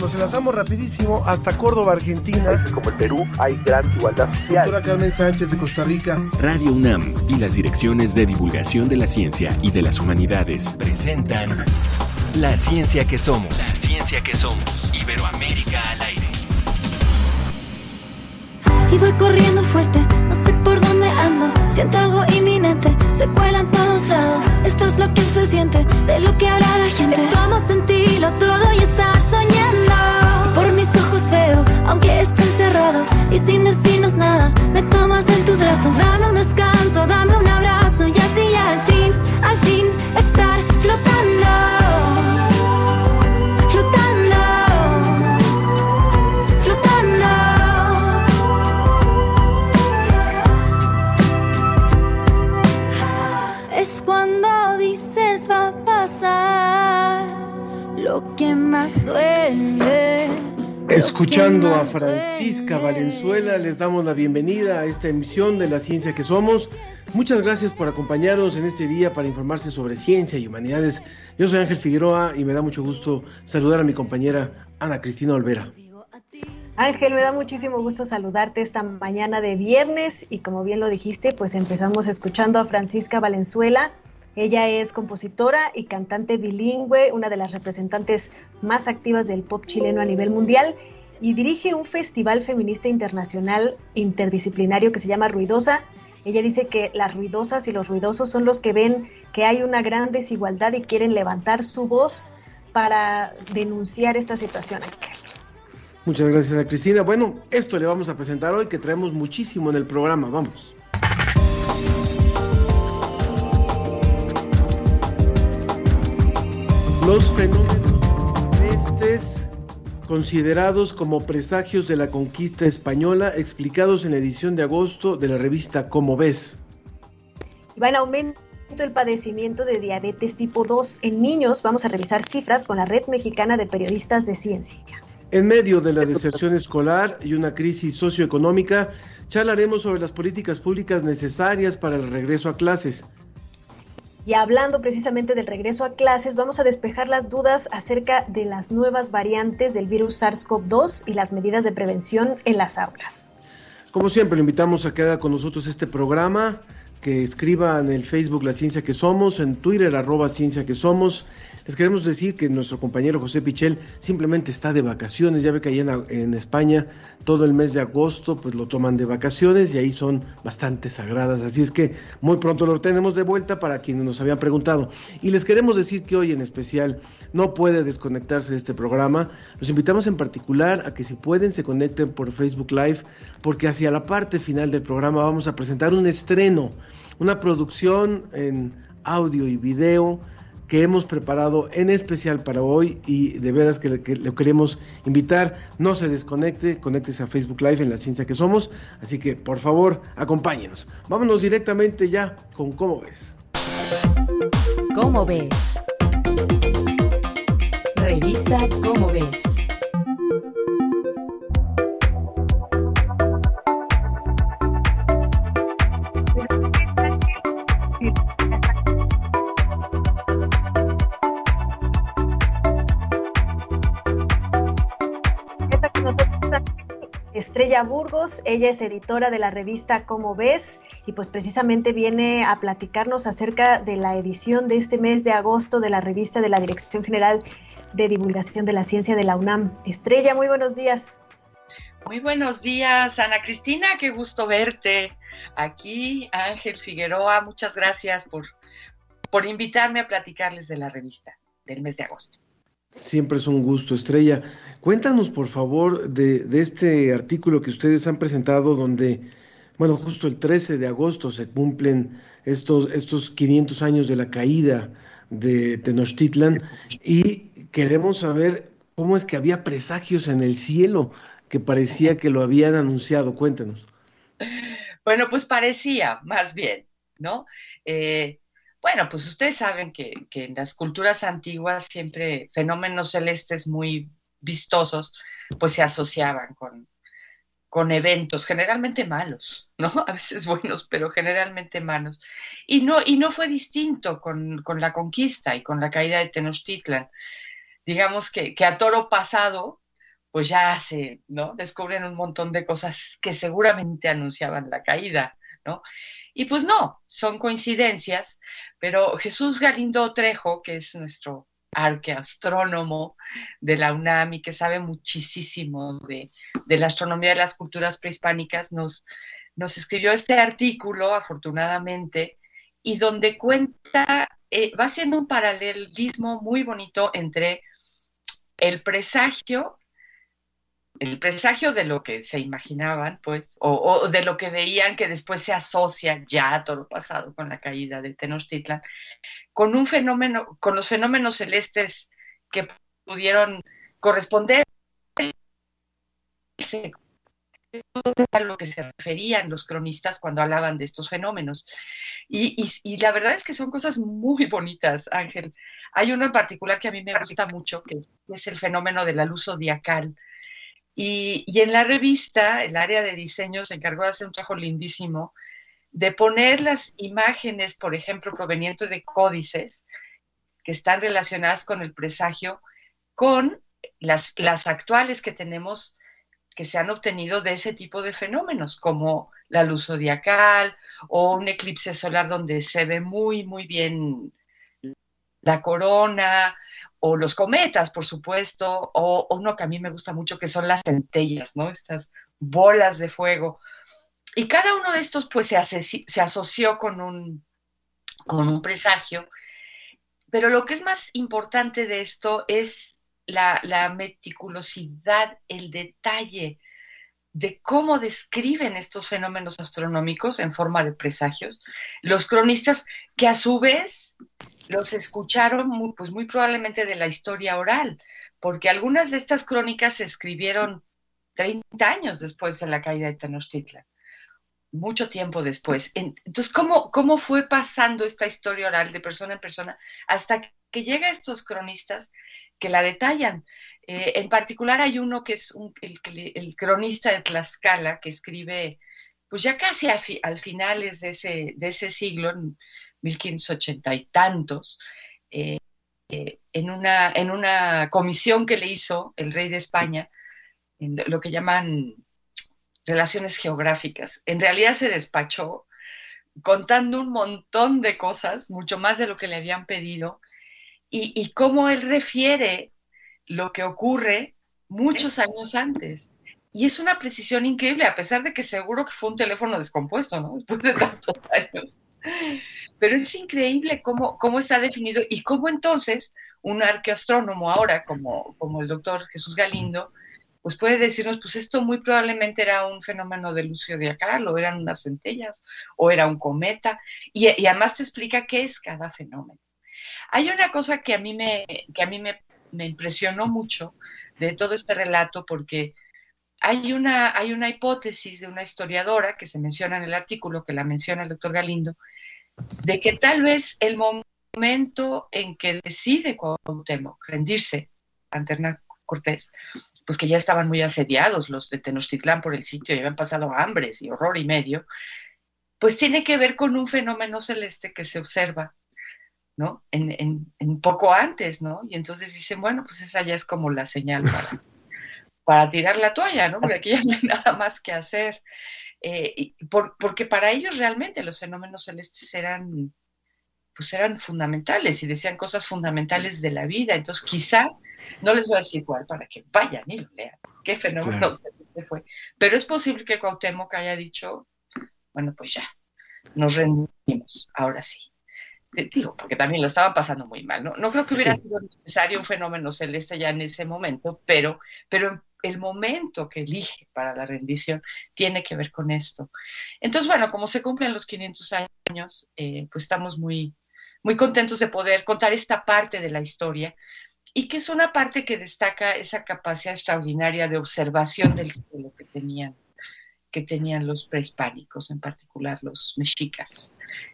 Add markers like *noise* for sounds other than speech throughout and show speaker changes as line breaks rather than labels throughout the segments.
Nos enlazamos rapidísimo hasta Córdoba, Argentina.
Como el Perú hay gran igualdad social.
Doctora Carmen Sánchez de Costa Rica.
Radio UNAM y las direcciones de divulgación de la ciencia y de las humanidades presentan La ciencia que somos. La ciencia que somos. Iberoamérica al aire.
Y voy corriendo fuerte, no sé por dónde ando. Siento algo inminente, se cuelan todos lados. Esto es lo que se siente, de lo que habla la gente. Es como sentirlo todo y estar soñando. Aunque estén cerrados y sin decirnos nada, me tomas en tus brazos. Dame un descanso, dame un abrazo y así al fin, al fin
Escuchando a Francisca. Valenzuela, les damos la bienvenida a esta emisión de La Ciencia que Somos. Muchas gracias por acompañarnos en este día para informarse sobre ciencia y humanidades. Yo soy Ángel Figueroa y me da mucho gusto saludar a mi compañera Ana Cristina Olvera.
Ángel, me da muchísimo gusto saludarte esta mañana de viernes y como bien lo dijiste, pues empezamos escuchando a Francisca Valenzuela. Ella es compositora y cantante bilingüe, una de las representantes más activas del pop chileno a nivel mundial y dirige un festival feminista internacional interdisciplinario que se llama Ruidosa. Ella dice que las ruidosas y los ruidosos son los que ven que hay una gran desigualdad y quieren levantar su voz para denunciar esta situación.
Muchas gracias a Cristina. Bueno, esto le vamos a presentar hoy que traemos muchísimo en el programa. Vamos. Los fenómenos considerados como presagios de la conquista española, explicados en la edición de agosto de la revista Como ves.
Va en aumento el padecimiento de diabetes tipo 2 en niños. Vamos a revisar cifras con la Red Mexicana de Periodistas de Ciencia.
En medio de la deserción escolar y una crisis socioeconómica, charlaremos sobre las políticas públicas necesarias para el regreso a clases.
Y hablando precisamente del regreso a clases, vamos a despejar las dudas acerca de las nuevas variantes del virus SARS-CoV-2 y las medidas de prevención en las aulas.
Como siempre, invitamos a que haga con nosotros este programa, que escriba en el Facebook La Ciencia que Somos, en Twitter arroba Ciencia que Somos. Les queremos decir que nuestro compañero José Pichel simplemente está de vacaciones, ya ve que allá en, en España todo el mes de agosto pues lo toman de vacaciones y ahí son bastante sagradas, así es que muy pronto lo tenemos de vuelta para quienes nos habían preguntado. Y les queremos decir que hoy en especial no puede desconectarse de este programa, los invitamos en particular a que si pueden se conecten por Facebook Live, porque hacia la parte final del programa vamos a presentar un estreno, una producción en audio y video que hemos preparado en especial para hoy y de veras que, que lo queremos invitar. No se desconecte, conéctese a Facebook Live en la ciencia que somos. Así que por favor, acompáñenos. Vámonos directamente ya con cómo ves.
¿Cómo ves? Revista ¿Cómo ves?
Estrella Burgos, ella es editora de la revista Cómo ves y pues precisamente viene a platicarnos acerca de la edición de este mes de agosto de la revista de la Dirección General de Divulgación de la Ciencia de la UNAM. Estrella, muy buenos días.
Muy buenos días, Ana Cristina, qué gusto verte aquí. Ángel Figueroa, muchas gracias por, por invitarme a platicarles de la revista del mes de agosto.
Siempre es un gusto, Estrella. Cuéntanos, por favor, de, de, este artículo que ustedes han presentado donde, bueno, justo el 13 de agosto se cumplen estos, estos 500 años de la caída de Tenochtitlan y queremos saber cómo es que había presagios en el cielo que parecía que lo habían anunciado. Cuéntanos.
Bueno, pues parecía, más bien, ¿no? Eh, bueno, pues ustedes saben que, en las culturas antiguas siempre fenómenos celestes muy vistosos, pues se asociaban con, con eventos generalmente malos, ¿no? *laughs* A veces buenos, pero generalmente malos. Y no, y no fue distinto con, con la conquista y con la caída de Tenochtitlan. Digamos que, que a toro pasado, pues ya se, ¿no? Descubren un montón de cosas que seguramente anunciaban la caída, ¿no? Y pues no, son coincidencias, pero Jesús Galindo Trejo, que es nuestro arqueastrónomo de la UNAM y que sabe muchísimo de, la astronomía de las culturas prehispánicas, nos, escribió este artículo, afortunadamente, y donde cuenta, eh, va haciendo un paralelismo muy bonito entre el presagio el presagio de lo que se imaginaban, pues, o, de lo que veían que después se asocia ya todo lo pasado con la caída de Tenochtitlan, con un fenómeno, con los fenómenos celestes que pudieron corresponder a lo que se referían los cronistas cuando hablaban de estos fenómenos. Y, y, la verdad es que son cosas muy bonitas, Ángel. Hay uno en particular que a mí me gusta mucho, que es el fenómeno de la luz zodiacal y, en la revista, el área de diseño se encargó de hacer un trabajo lindísimo de poner las imágenes, por ejemplo, provenientes de códices que están relacionadas con el presagio, con las, las actuales que tenemos que se han obtenido de ese tipo de fenómenos, como la luz zodiacal o un eclipse solar donde se ve muy, muy bien la corona o los cometas, por supuesto, o, uno que a mí me gusta mucho, que son las centellas, ¿no? Estas bolas de fuego. Y cada uno de estos, pues, se, asoció con un, con un presagio. Pero lo que es más importante de esto es la, la meticulosidad, el detalle de cómo describen estos fenómenos astronómicos en forma de presagios, los cronistas que a su vez los escucharon muy, pues muy probablemente de la historia oral, porque algunas de estas crónicas se escribieron 30 años después de la caída de Tenochtitlan, mucho tiempo después. Entonces, ¿cómo, cómo fue pasando esta historia oral de persona en persona hasta que llega estos cronistas que la detallan? Eh, en particular hay uno que es el, el, cronista de Tlaxcala, que escribe, pues ya casi al finales de ese, de ese siglo, 1580 y tantos, eh, eh, en, una, en una comisión que le hizo el rey de España, en lo que llaman relaciones geográficas. En realidad se despachó contando un montón de cosas, mucho más de lo que le habían pedido, y, y cómo él refiere lo que ocurre muchos años antes. Y es una precisión increíble, a pesar de que seguro que fue un teléfono descompuesto, ¿no? Después de tantos años. Pero es increíble cómo, cómo está definido y cómo entonces un arqueastrónomo ahora, como, como el doctor Jesús Galindo, pues puede decirnos, pues esto muy probablemente era un fenómeno de Lucio de Acal, o eran unas centellas, o era un cometa, y, además te explica qué es cada fenómeno. Hay una cosa que a mí me, que a mí me, me impresionó mucho de todo este relato, porque hay una, hay una hipótesis de una historiadora que se menciona en el artículo, que la menciona el doctor Galindo, de que tal vez el momento en que decide Cuauhtémoc rendirse ante Hernán Cortés, pues que ya estaban muy asediados los de Tenochtitlán por el sitio y habían pasado hambres y horror y medio, pues tiene que ver con un fenómeno celeste que se observa, ¿no? En, en poco antes, ¿no? Y entonces dicen, bueno, pues esa ya es como la señal para para tirar la toalla, ¿no? Porque aquí ya no hay nada más que hacer. Eh, porque para ellos realmente los fenómenos celestes eran, pues eran fundamentales y decían cosas fundamentales de la vida. Entonces, quizá, no les voy a decir cuál para que vayan y lo lean, qué fenómeno celeste fue. Pero es posible que Cuauhtémoc haya dicho, bueno, pues ya, nos rendimos, ahora sí. Digo, porque también lo estaban pasando muy mal, ¿no? No creo que hubiera sido necesario un fenómeno celeste ya en ese momento, pero, pero el momento que elige para la rendición tiene que ver con esto. Entonces, bueno, como se cumplen los 500 años, eh, pues estamos muy, muy contentos de poder contar esta parte de la historia y que es una parte que destaca esa capacidad extraordinaria de observación del cielo que tenían, que tenían los prehispánicos, en particular los mexicas.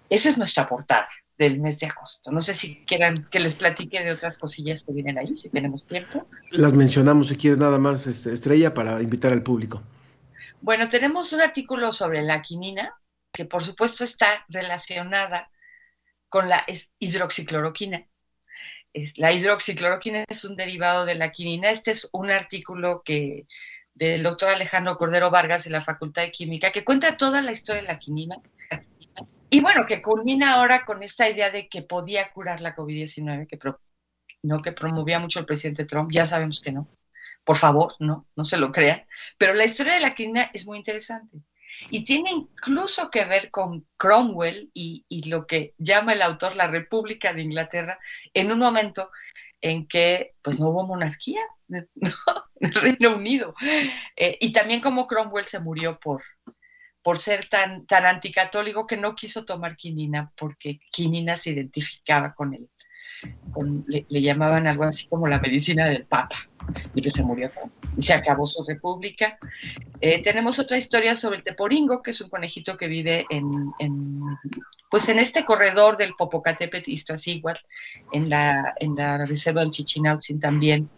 Esa es nuestra portada del mes de agosto. No sé si quieran que les platique de otras cosillas que vienen ahí, si tenemos tiempo.
Las mencionamos si quieres nada más, este, Estrella, para invitar al público.
Bueno, tenemos un artículo sobre la quinina, que por supuesto está relacionada con la hidroxicloroquina. la hidroxicloroquina es un derivado de la quinina. Este es un artículo que del doctor Alejandro Cordero Vargas de la Facultad de Química, que cuenta toda la historia de la quinina. Y bueno, que culmina ahora con esta idea de que podía curar la COVID-19, que, no, que promovía mucho el presidente Trump. Ya sabemos que no. Por favor, no, no se lo crean. Pero la historia de la quinina es muy interesante. Y tiene incluso que ver con Cromwell y, y lo que llama el autor la República de Inglaterra en un momento en que pues no hubo monarquía *laughs* en el Reino Unido. Eh, y también como Cromwell se murió por, por ser tan, tan anticatólico que no quiso tomar quinina porque quinina se identificaba con él. le, llamaban algo así como la medicina del Papa y que se murió y se acabó su república. Eh, tenemos otra historia sobre el teporingo, que es un conejito que vive en, pues en este corredor del Popocatépetl y en la, en la reserva del Chichinautzin también.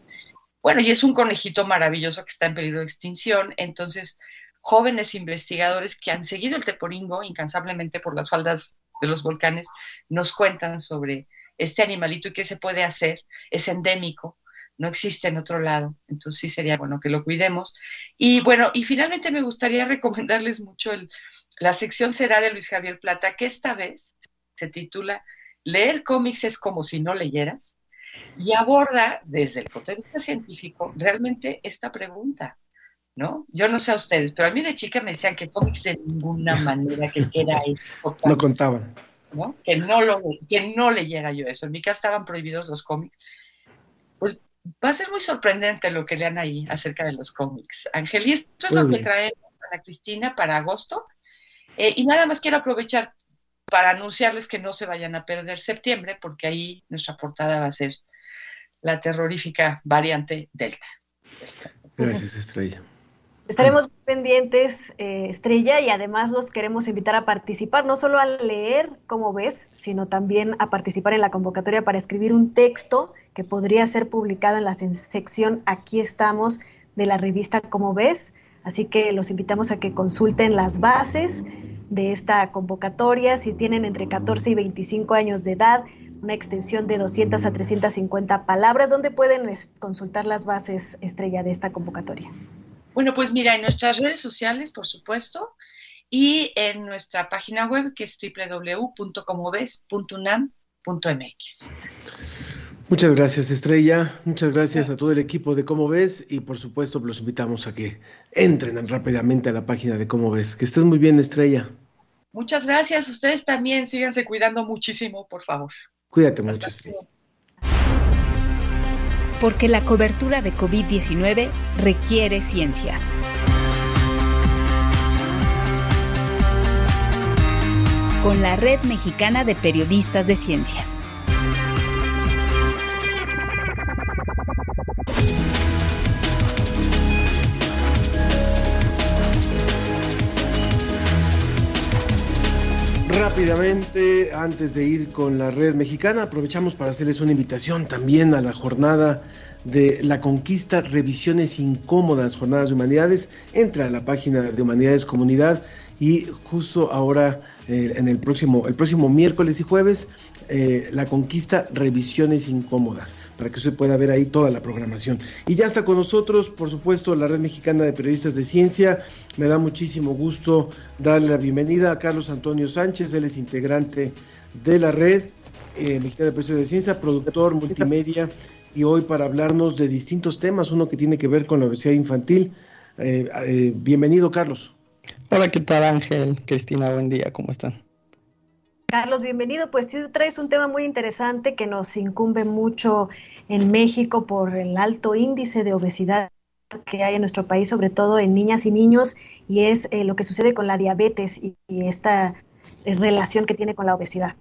Bueno, y es un conejito maravilloso que está en peligro de extinción, entonces jóvenes investigadores que han seguido el teporingo incansablemente por las faldas de los volcanes nos cuentan sobre este animalito y qué se puede hacer. Es endémico, no existe en otro lado. Entonces sí sería bueno que lo cuidemos. Y bueno, y finalmente me gustaría *laughs* recomendarles mucho el, la sección será de Luis Javier Plata, que esta vez se titula Leer cómics es como si no leyeras y aborda desde el punto de vista científico realmente esta pregunta. ¿No? Yo no sé a ustedes, pero a mí de chica me decían que cómics de ninguna manera que era *laughs* eso.
No contaban.
¿no? Que, no lo, que no leyera yo eso. En mi casa estaban prohibidos los cómics. Pues va a ser muy sorprendente lo que lean ahí acerca de los cómics. Ángel, y esto es lo que traemos a Cristina para agosto. Eh, y nada más quiero aprovechar para anunciarles que no se vayan a perder septiembre, porque ahí nuestra portada va a ser la terrorífica variante Delta.
Gracias, Estrella.
Estaremos pendientes, eh, Estrella, y además los queremos invitar a participar, no solo a leer, como ves, sino también a participar en la convocatoria para escribir un texto que podría ser publicado en la sección Aquí estamos de la revista Como ves. Así que los invitamos a que consulten las bases de esta convocatoria. Si tienen entre 14 y 25 años de edad, una extensión de 200 a 350 palabras, ¿dónde pueden consultar las bases, Estrella, de esta convocatoria?
Bueno, pues mira, en nuestras redes sociales, por supuesto, y en nuestra página web que es www.comoves.unam.mx.
Muchas gracias, Estrella. Muchas gracias a todo el equipo de Cómo Ves y por supuesto los invitamos a que entren rápidamente a la página de Cómo Ves. Que estés muy bien, Estrella.
Muchas gracias. Ustedes también síganse cuidando muchísimo, por favor.
Cuídate mucho, Estrella
porque la cobertura de COVID-19 requiere ciencia. Con la Red Mexicana de Periodistas de Ciencia.
Rápidamente, antes de ir con la red mexicana, aprovechamos para hacerles una invitación también a la jornada de la conquista Revisiones Incómodas, Jornadas de Humanidades. Entra a la página de Humanidades Comunidad y justo ahora, eh, en el próximo, el próximo miércoles y jueves, eh, la conquista Revisiones Incómodas, para que usted pueda ver ahí toda la programación. Y ya está con nosotros, por supuesto, la Red Mexicana de Periodistas de Ciencia. Me da muchísimo gusto darle la bienvenida a Carlos Antonio Sánchez, él es integrante de la Red eh, Mexicana de Periodistas de Ciencia, productor multimedia, y hoy para hablarnos de distintos temas, uno que tiene que ver con la obesidad infantil. Eh, bienvenido, Carlos.
Hola, ¿qué tal Ángel? Cristina, buen día, ¿cómo están?
Carlos, bienvenido. Pues tú traes un tema muy interesante que nos incumbe mucho en México por el alto índice de obesidad que hay en nuestro país, sobre todo en niñas y niños, y es eh, lo que sucede con la diabetes y, esta eh, relación que tiene con la obesidad.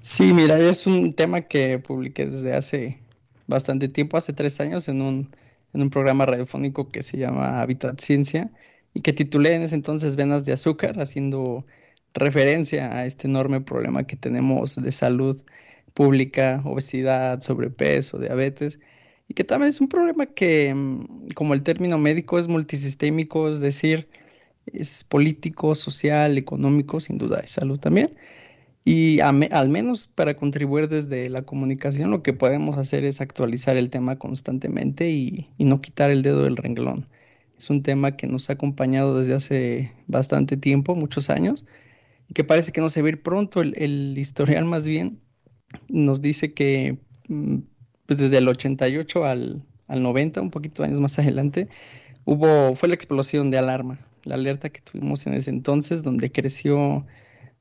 Sí, mira, es un tema que publiqué desde hace bastante tiempo, hace tres años, en un, en un programa radiofónico que se llama Habitat Ciencia y que titulé en ese entonces Venas de Azúcar, haciendo referencia a este enorme problema que tenemos de salud pública, obesidad, sobrepeso, diabetes, y que también es un problema que, mm, como el término médico es multisistémico, es decir, es político, social, económico, sin duda, y salud también. Y al menos para contribuir desde la comunicación, lo que podemos hacer es actualizar el tema constantemente y, no quitar el dedo del renglón. Es un tema que nos ha acompañado desde hace bastante tiempo, muchos años, y que parece que no se va a ir pronto. El, historial más bien nos dice que mm, pues desde el 88 al, al 90, un poquito de años más adelante, hubo, fue la explosión de alarma, la alerta que tuvimos en ese entonces, donde creció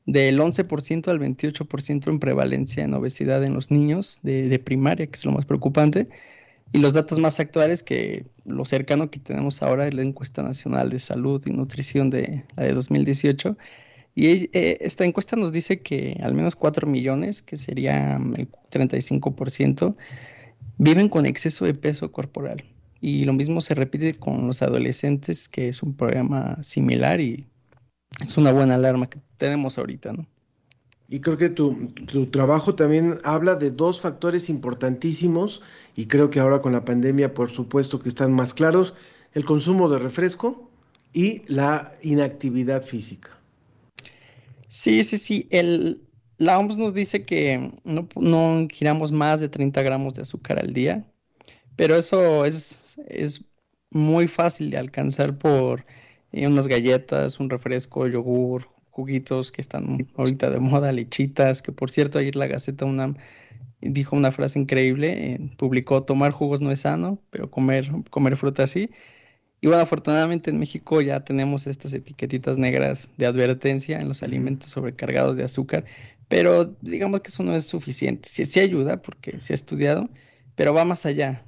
del 11% al 28% en prevalencia en obesidad en los niños de, primaria, que es lo más preocupante. Y los datos más actuales que lo cercano que tenemos ahora es la encuesta nacional de salud y nutrición de la de 2018. Y eh, esta encuesta nos dice que al menos 4 millones, que sería el 35%, viven con exceso de peso corporal. Y lo mismo se repite con los adolescentes, que es un problema similar y es una buena alarma que tenemos ahorita, ¿no?
Y creo que tu, trabajo también habla de dos factores importantísimos y creo que ahora con la pandemia por supuesto que están más claros, el consumo de refresco y la inactividad física.
Sí, sí, sí. El, la OMS nos dice que no, no giramos más de 30 gramos de azúcar al día, pero eso es, es muy fácil de alcanzar por unas galletas, un refresco, yogur, juguitos que están ahorita de moda, lechitas, que por cierto ayer la Gaceta UNAM dijo una frase increíble, eh, publicó tomar jugos no es sano, pero comer, comer fruta sí. Y bueno, afortunadamente en México ya tenemos estas etiquetitas negras de advertencia en los alimentos sobrecargados de azúcar, pero digamos que eso no es suficiente. Sí, sí ayuda porque se ha estudiado, pero va más allá.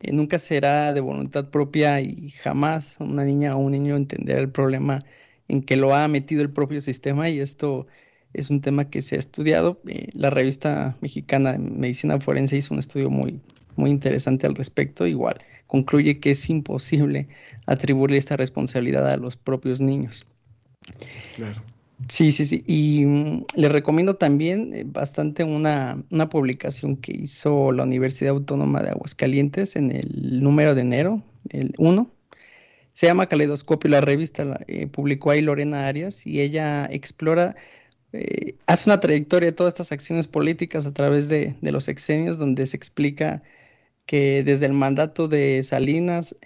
Eh, nunca será de voluntad propia y jamás una niña o un niño entenderá el problema en que lo ha metido el propio sistema y esto es un tema que se ha estudiado. Eh, la revista mexicana de medicina forense hizo un estudio muy, muy interesante al respecto. Igual concluye que es imposible atribuirle esta responsabilidad a los propios niños. Claro. Sí, sí, sí. Y mm, le recomiendo también eh, bastante una, una, publicación que hizo la Universidad Autónoma de Aguascalientes en el número de enero, el 1. Se llama Caleidoscopio, la revista la, eh, publicó ahí Lorena Arias y ella explora, eh, hace una trayectoria de todas estas acciones políticas a través de, de los exenios donde se explica que desde el mandato de Salinas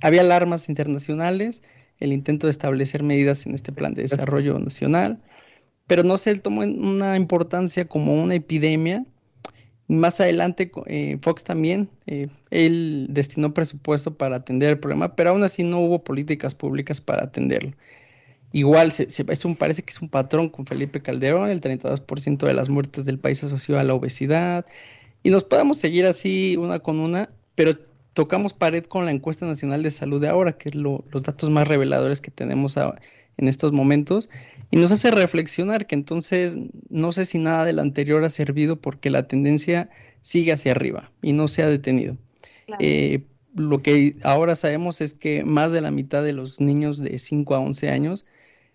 había alarmas internacionales, el intento de establecer medidas en este plan de desarrollo nacional, pero no se tomó una importancia como una epidemia. Más adelante, eh, Fox también, eh, él destinó presupuesto para atender el problema, pero aún así no hubo políticas públicas para atenderlo. Igual, se, es un, parece que es un patrón con Felipe Calderón, el 32% de las muertes del país asoció a la obesidad, y nos podemos seguir así una con una, pero tocamos pared con la encuesta nacional de salud de ahora, que es los datos más reveladores que tenemos en estos momentos, y nos hace reflexionar que entonces no sé si nada de lo anterior ha servido porque la tendencia sigue hacia arriba y no se ha detenido. Eh, lo que ahora sabemos es que más de la mitad de los niños de 5 a 11 años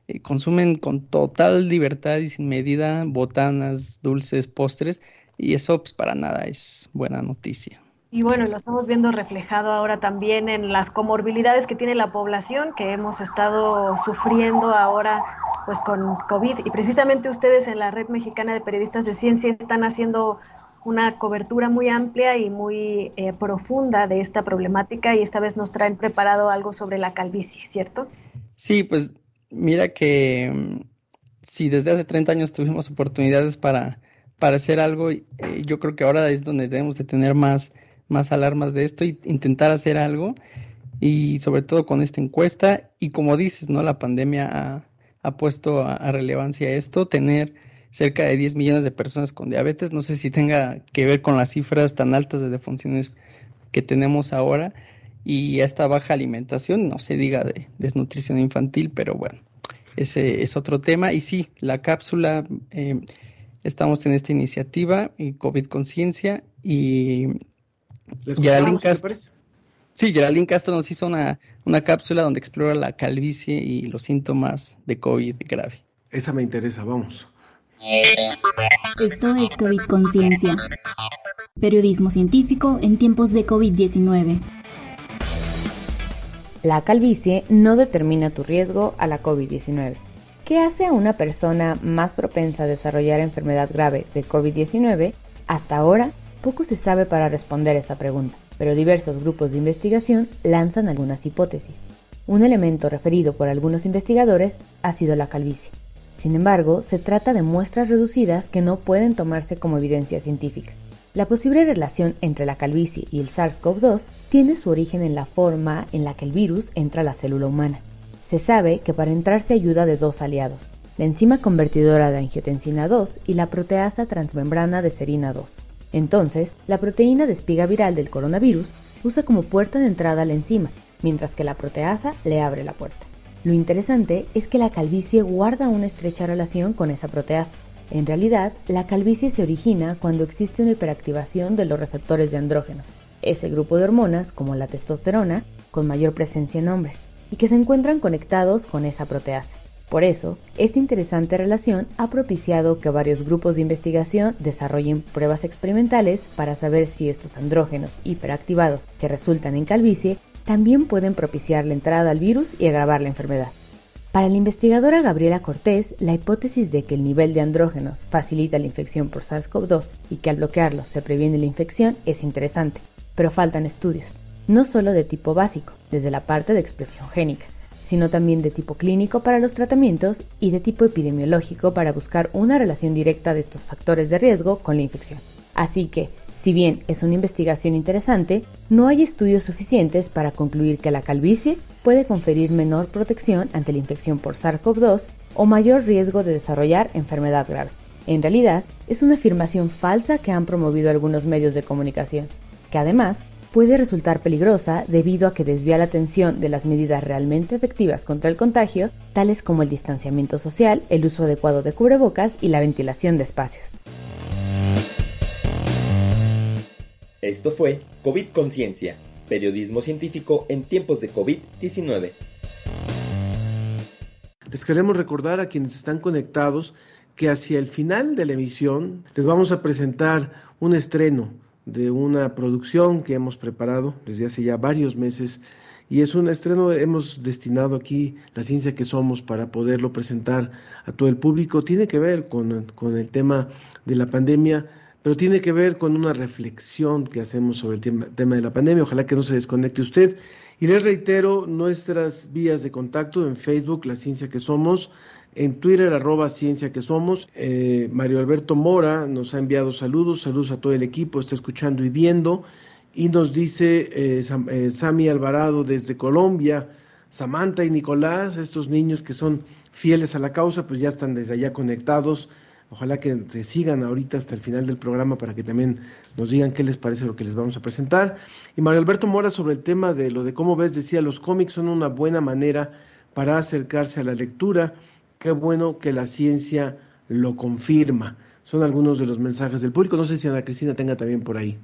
eh, consumen con total libertad y sin medida botanas, dulces, postres, y eso pues, para nada es buena noticia.
Y bueno, lo estamos viendo reflejado ahora también en las comorbilidades que tiene la población, que hemos estado sufriendo ahora pues con COVID. Y precisamente ustedes en la Red Mexicana de Periodistas de Ciencia están haciendo una cobertura muy amplia y muy eh, profunda de esta problemática y esta vez nos traen preparado algo sobre la calvicie, ¿cierto?
Sí, pues mira que mm, si desde hace 30 años tuvimos oportunidades para, para hacer algo, eh, yo creo que ahora es donde debemos de tener más más alarmas de esto y intentar hacer algo y sobre todo con esta encuesta. Y como dices, ¿no? La pandemia ha, ha puesto a, relevancia esto, tener cerca de 10 millones de personas con diabetes, no sé si tenga que ver con las cifras tan altas de defunciones que tenemos ahora y esta baja alimentación, no se diga de desnutrición infantil, pero bueno, ese es otro tema. Y sí, la cápsula, eh, estamos en esta iniciativa y COVID Conciencia y Geraldine Castro. Sí, Geraldine Castro nos hizo una, una cápsula donde explora la calvicie y los síntomas de COVID grave.
Esa me interesa, vamos.
Esto es COVID Conciencia. Periodismo científico en tiempos de COVID-19.
La calvicie no determina tu riesgo a la COVID-19. ¿Qué hace a una persona más propensa a desarrollar enfermedad grave de COVID-19? Hasta ahora, poco se sabe para responder esa pregunta, pero diversos grupos de investigación lanzan algunas hipótesis. Un elemento referido por algunos investigadores ha sido la calvicie. Sin embargo, se trata de muestras reducidas que no pueden tomarse como evidencia científica. La posible relación entre la calvicie y el SARS-CoV-2 tiene su origen en la forma en la que el virus entra a la célula humana. Se sabe que para entrar se ayuda de dos aliados, la enzima convertidora de angiotensina 2 y la proteasa transmembrana de serina 2. Entonces, la proteína de espiga viral del coronavirus usa como puerta de entrada la enzima, mientras que la proteasa le abre la puerta. Lo interesante es que la calvicie guarda una estrecha relación con esa proteasa. En realidad, la calvicie se origina cuando existe una hiperactivación de los receptores de andrógenos, ese grupo de hormonas, como la testosterona, con mayor presencia en hombres y que se encuentran conectados con esa proteasa. Por eso, esta interesante relación ha propiciado que varios grupos de investigación desarrollen pruebas experimentales para saber si estos andrógenos hiperactivados que resultan en calvicie también pueden propiciar la entrada al virus y agravar la enfermedad. Para la investigadora Gabriela Cortés, la hipótesis de que el nivel de andrógenos facilita la infección por SARS-CoV-2 y que al bloquearlo se previene la infección es interesante, pero faltan estudios no solo de tipo básico, desde la parte de expresión génica, sino también de tipo clínico para los tratamientos y de tipo epidemiológico para buscar una relación directa de estos factores de riesgo con la infección. Así que, si bien es una investigación interesante, no hay estudios suficientes para concluir que la calvicie puede conferir menor protección ante la infección por SARS-CoV-2 o mayor riesgo de desarrollar enfermedad grave. En realidad, es una afirmación falsa que han promovido algunos medios de comunicación, que además puede resultar peligrosa debido a que desvía la atención de las medidas realmente efectivas contra el contagio, tales como el distanciamiento social, el uso adecuado de cubrebocas y la ventilación de espacios.
Esto fue COVID Conciencia, periodismo científico en tiempos de COVID-19.
Les queremos recordar a quienes están conectados que hacia el final de la emisión les vamos a presentar un estreno de una producción que hemos preparado desde hace ya varios meses y es un estreno, hemos destinado aquí la ciencia que somos para poderlo presentar a todo el público. Tiene que ver con, con el tema de la pandemia, pero tiene que ver con una reflexión que hacemos sobre el tema, tema de la pandemia. Ojalá que no se desconecte usted. Y les reitero nuestras vías de contacto en Facebook, La Ciencia que Somos, en Twitter, arroba ciencia que somos. Eh, Mario Alberto Mora nos ha enviado saludos, saludos a todo el equipo, está escuchando y viendo. Y nos dice eh, eh, Sami Alvarado desde Colombia, Samantha y Nicolás, estos niños que son fieles a la causa, pues ya están desde allá conectados. Ojalá que se sigan ahorita hasta el final del programa para que también nos digan qué les parece lo que les vamos a presentar. Y Mario Alberto Mora sobre el tema de lo de cómo ves, decía, los cómics son una buena manera para acercarse a la lectura Qué bueno que la ciencia lo confirma. Son algunos de los mensajes del público. No sé si Ana Cristina tenga también por ahí.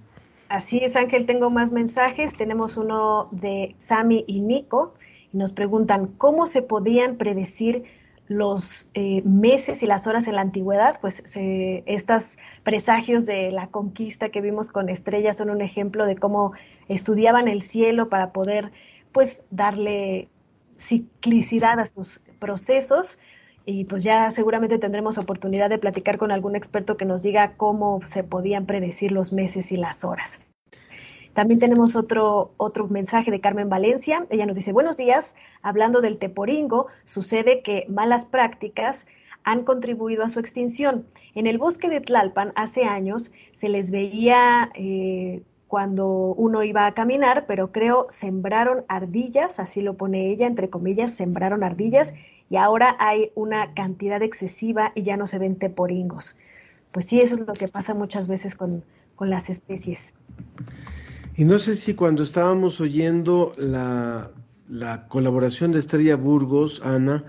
Así es, Ángel, tengo más mensajes. Tenemos uno de Sami y Nico. Y nos preguntan cómo se podían predecir los eh, meses y las horas en la antigüedad, pues estos presagios de la conquista que vimos con estrellas son un ejemplo de cómo estudiaban el cielo para poder pues darle ciclicidad a sus procesos y pues ya seguramente tendremos oportunidad de platicar con algún experto que nos diga cómo se podían predecir los meses y las horas. También tenemos otro, otro mensaje de Carmen Valencia. Ella nos dice, buenos días, hablando del teporingo, sucede que malas prácticas han contribuido a su extinción. En el bosque de Tlalpan hace años se les veía eh, cuando uno iba a caminar, pero creo sembraron ardillas, así lo pone ella, entre comillas, sembraron ardillas y ahora hay una cantidad excesiva y ya no se ven teporingos. Pues sí, eso es lo que pasa muchas veces con, las especies.
Y no sé si cuando estábamos oyendo la, la colaboración de Estrella Burgos, Ana,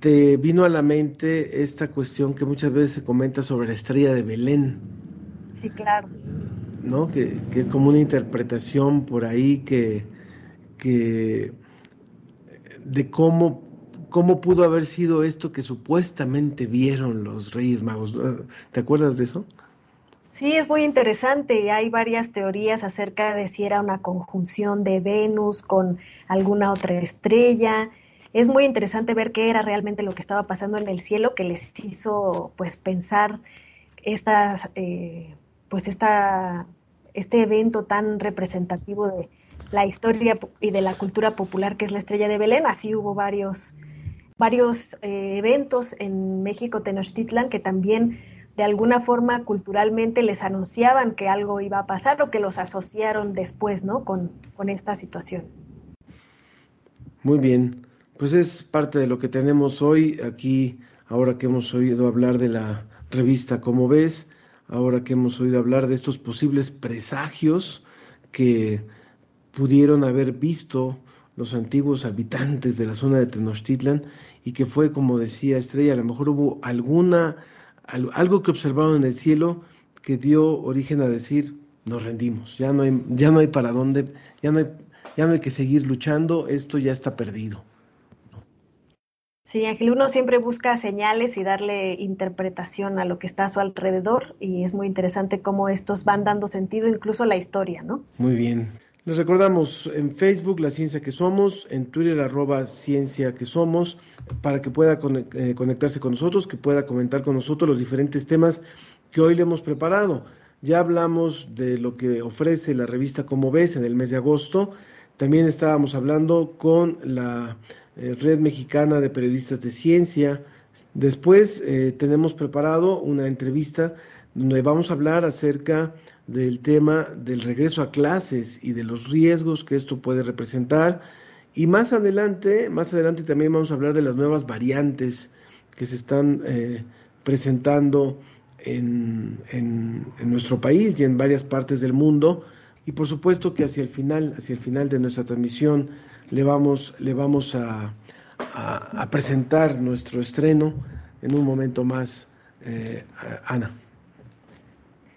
te vino a la mente esta cuestión que muchas veces se comenta sobre la estrella de Belén.
Sí, claro.
¿No? Que, que es como una interpretación por ahí que, que de cómo cómo pudo haber sido esto que supuestamente vieron los Reyes Magos. ¿Te acuerdas de eso?
Sí, es muy interesante. Hay varias teorías acerca de si era una conjunción de Venus con alguna otra estrella. es muy interesante ver qué era realmente lo que estaba pasando en el cielo que les hizo pues pensar estas, eh, pues esta, este evento tan representativo de la historia y de la cultura popular que es la estrella de Belén. Así hubo varios, varios eh, eventos en México, Tenochtitlan, que también de alguna forma culturalmente les anunciaban que algo iba a pasar o que los asociaron después, ¿no? Con, con esta situación.
Muy bien, pues es parte de lo que tenemos hoy aquí, ahora que hemos oído hablar de la revista Como ves, ahora que hemos oído hablar de estos posibles presagios que pudieron haber visto los antiguos habitantes de la zona de Tenochtitlan y que fue, como decía Estrella, a lo mejor hubo alguna, algo que observaron en el cielo que dio origen a decir, nos rendimos, ya no hay, ya no hay para dónde, ya no hay, ya no hay que seguir luchando, esto ya está perdido.
Sí, Ángel, uno siempre busca señales y darle interpretación a lo que está a su alrededor y es muy interesante cómo estos van dando sentido incluso a la historia, ¿no?
Muy bien. Les recordamos en Facebook La Ciencia que Somos, en Twitter arroba Ciencia que Somos, para que pueda eh, conectarse con nosotros, que pueda comentar con nosotros los diferentes temas que hoy le hemos preparado. Ya hablamos de lo que ofrece la revista Como ves en el mes de agosto. También estábamos hablando con la eh, Red Mexicana de Periodistas de Ciencia. Después eh, tenemos preparado una entrevista donde vamos a hablar acerca del tema del regreso a clases y de los riesgos que esto puede representar. Y más adelante, más adelante también vamos a hablar de las nuevas variantes que se están eh, presentando en, en, nuestro país y en varias partes del mundo. Y por supuesto que hacia el final, hacia el final de nuestra transmisión, le vamos, le vamos a, a, presentar nuestro estreno en un momento más, eh, Ana.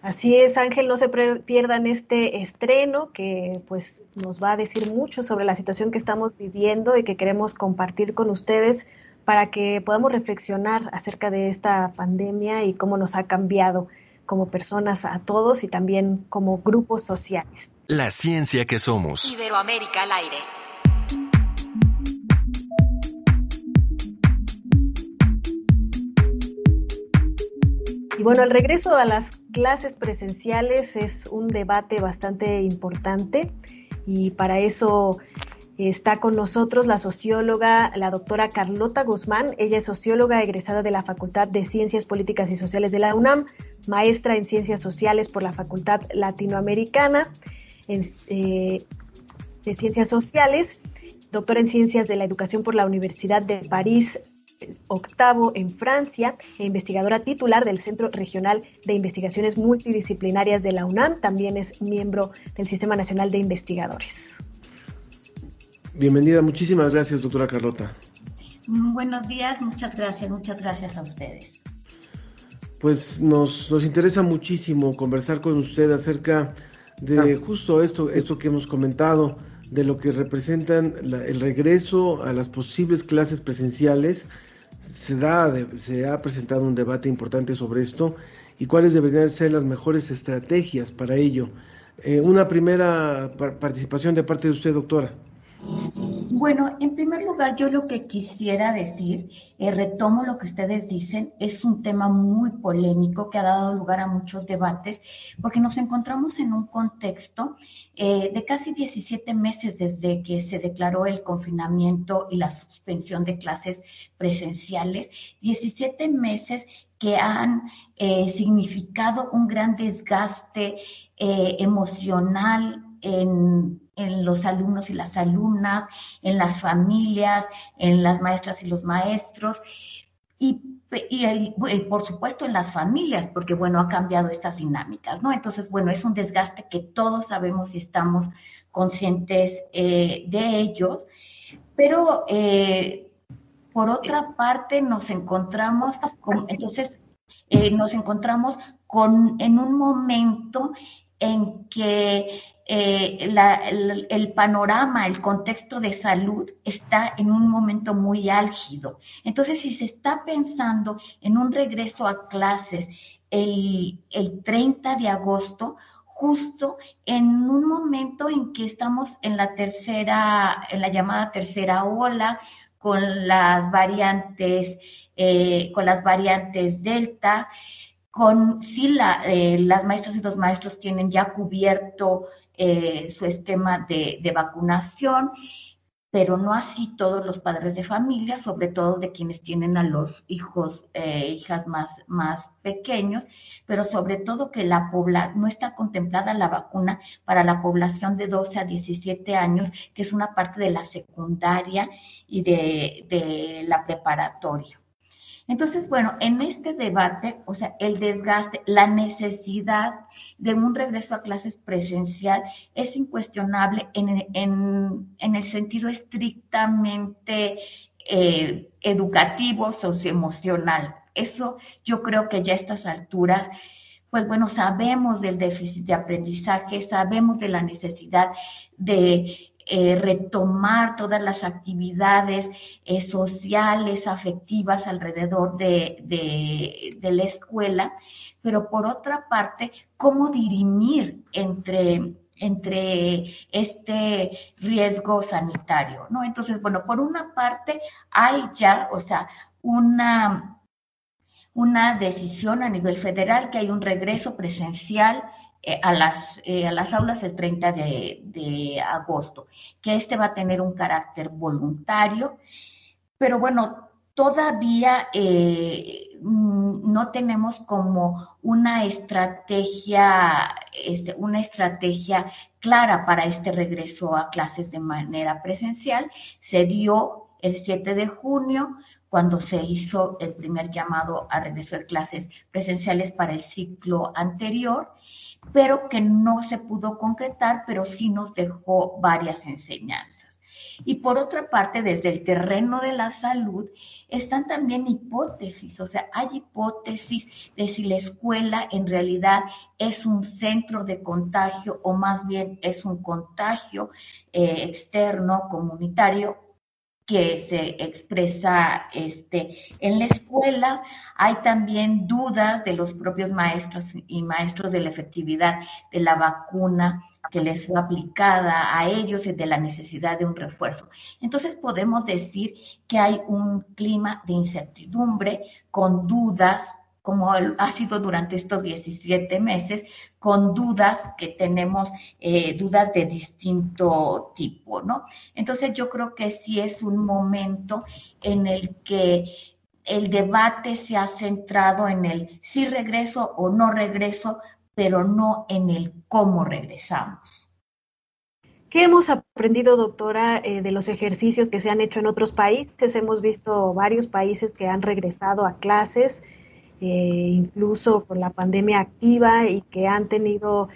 Así es, Ángel, no se pierdan este estreno que pues nos va a decir mucho sobre la situación que estamos viviendo y que queremos compartir con ustedes para que podamos reflexionar acerca de esta pandemia y cómo nos ha cambiado como personas a todos y también como grupos sociales.
La ciencia que somos.
Iberoamérica al aire.
Y bueno, el regreso a las clases presenciales es un debate bastante importante y para eso está con nosotros la socióloga, la doctora Carlota Guzmán. Ella es socióloga egresada de la Facultad de Ciencias Políticas y Sociales de la UNAM, maestra en Ciencias Sociales por la Facultad Latinoamericana eh, de Ciencias Sociales, doctora en Ciencias de la Educación por la Universidad de París octavo en Francia e investigadora titular del Centro Regional de Investigaciones Multidisciplinarias de la UNAM. También es miembro del Sistema Nacional de Investigadores.
Bienvenida, muchísimas gracias, doctora Carlota.
Buenos días, muchas gracias, muchas gracias a ustedes.
Pues nos, nos interesa muchísimo conversar con usted acerca de justo esto, esto que hemos comentado, de lo que representan el regreso a las posibles clases presenciales se, da, se ha presentado un debate importante sobre esto y cuáles deberían ser las mejores estrategias para ello. Eh, una primera participación de parte de usted, doctora.
Bueno, en primer lugar, yo lo que quisiera decir, eh, retomo lo que ustedes dicen, es un tema muy polémico que ha dado lugar a muchos debates, porque nos encontramos en un contexto eh, de casi 17 meses desde que se declaró el confinamiento y la suspensión de clases presenciales, 17 meses que han eh, significado un gran desgaste emocional en en los alumnos y las alumnas, en las familias, en las maestras y los maestros y, por supuesto en las familias, porque bueno, ha cambiado estas dinámicas, ¿no? Entonces, bueno, es un desgaste que todos sabemos y estamos conscientes eh, de ello, pero eh, por otra parte nos encontramos con, entonces, eh, nos encontramos con, en un momento en que eh, el, panorama, el contexto de salud está en un momento muy álgido. Entonces, si se está pensando en un regreso a clases el, el 30 de agosto, justo en un momento en que estamos en la tercera, en la llamada tercera ola, con las variantes, eh, con las variantes Delta, con si la, eh, las maestras y los maestros tienen ya cubierto eh, su esquema de, vacunación, pero no así todos los padres de familia, sobre todo de quienes tienen a los hijos e hijas más, más pequeños, pero sobre todo que la pobla, no está contemplada la vacuna para la población de 12 a 17 años, que es una parte de la secundaria y de, de la preparatoria. Entonces, bueno, en este debate, o sea, el desgaste, la necesidad de un regreso a clases presencial es incuestionable en, en, el sentido estrictamente eh, educativo, socioemocional. Eso yo creo que ya a estas alturas pues bueno, sabemos del déficit de aprendizaje, sabemos de la necesidad de eh, retomar todas las actividades eh, sociales, afectivas alrededor de, de, la escuela, pero por otra parte, cómo dirimir entre entre este riesgo sanitario, ¿no? Entonces, bueno, por una parte hay ya, o sea, una, una decisión a nivel federal que hay un regreso presencial a, las, eh, a las aulas el 30 de, agosto, que este va a tener un carácter voluntario, pero bueno, todavía eh, mm, no tenemos como una estrategia, este, una estrategia clara para este regreso a clases de manera presencial. Se dio el 7 de junio, cuando se hizo el primer llamado a regreso de clases presenciales para el ciclo anterior pero que no se pudo concretar, pero sí nos dejó varias enseñanzas. Y por otra parte, desde el terreno de la salud, están también hipótesis, o sea, hay hipótesis de si la escuela en realidad es un centro de contagio o más bien es un contagio eh, externo, comunitario que se expresa este, en la escuela. Hay también dudas de los propios maestros y maestros de la efectividad de la vacuna que les fue aplicada a ellos y de la necesidad de un refuerzo. Entonces podemos decir que hay un clima de incertidumbre con dudas como ha sido durante estos 17 meses, con dudas que tenemos, eh, dudas de distinto tipo, ¿no? Entonces yo creo que sí es un momento en el que el debate se ha centrado en el si regreso o no regreso, pero no en el cómo regresamos.
¿Qué hemos aprendido, doctora, eh, de los ejercicios que se han hecho en otros países? Hemos visto varios países que han regresado a clases incluso con la pandemia activa y que han tenido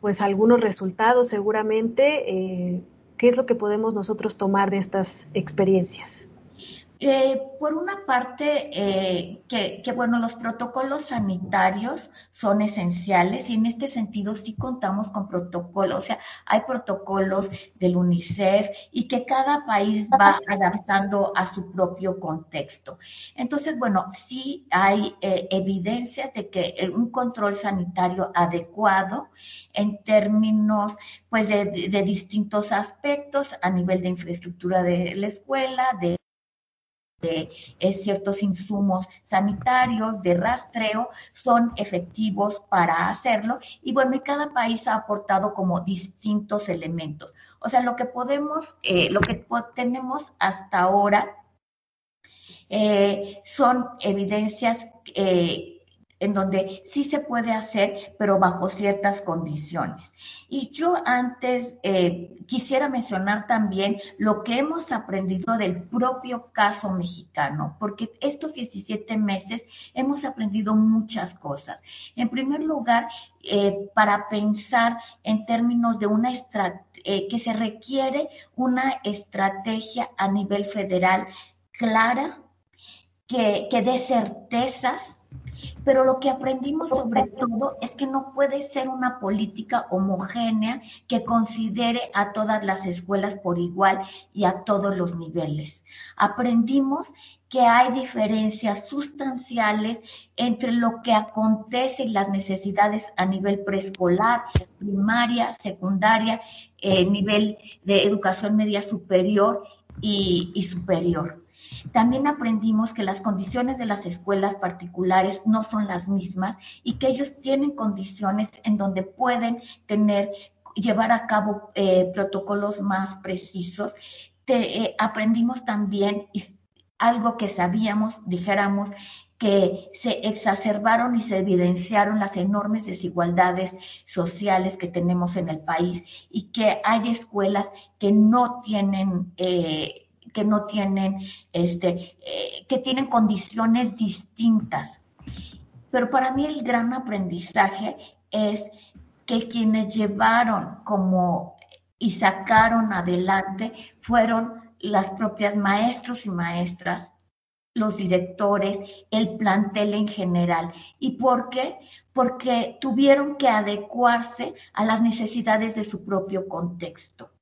pues algunos resultados seguramente. Eh, ¿Qué es lo que podemos nosotros tomar de estas experiencias?
Eh, por una parte, eh, que, bueno, los protocolos sanitarios son esenciales y en este sentido sí contamos con protocolos, o sea, hay protocolos del UNICEF y que cada país va adaptando a su propio contexto. Entonces, bueno, sí hay eh, evidencias de que un control sanitario adecuado en términos, pues, de distintos aspectos a nivel de infraestructura de la escuela, de es ciertos insumos sanitarios de rastreo son efectivos para hacerlo y bueno, y cada país ha aportado como distintos elementos. O sea, lo que podemos, eh, lo que tenemos hasta ahora eh, son evidencias eh, en donde sí se puede hacer, pero bajo ciertas condiciones. Y yo antes eh, quisiera mencionar también lo que hemos aprendido del propio caso mexicano, porque estos 17 meses hemos aprendido muchas cosas. En primer lugar, eh, para pensar en términos de una estrategia, eh, que se requiere una estrategia a nivel federal clara, que, que dé certezas pero lo que aprendimos sobre todo es que no puede ser una política homogénea que considere a todas las escuelas por igual y a todos los niveles. Aprendimos que hay diferencias sustanciales entre lo que acontece y las necesidades a nivel preescolar, primaria, secundaria, eh, nivel de educación media superior y superior. También aprendimos que las condiciones de las escuelas particulares no son las mismas y que ellos tienen condiciones en donde pueden tener llevar a cabo eh, protocolos más precisos. Eh, aprendimos también algo que sabíamos, dijéramos, que se exacerbaron y se evidenciaron las enormes desigualdades sociales que tenemos en el país y que hay escuelas que no tienen eh, que no tienen, este, eh, que tienen condiciones distintas. Pero para mí el gran aprendizaje es que quienes llevaron como y sacaron adelante fueron las propias maestros y maestras, los directores, el plantel en general. ¿Y por qué? Porque tuvieron que adecuarse a las necesidades de su propio contexto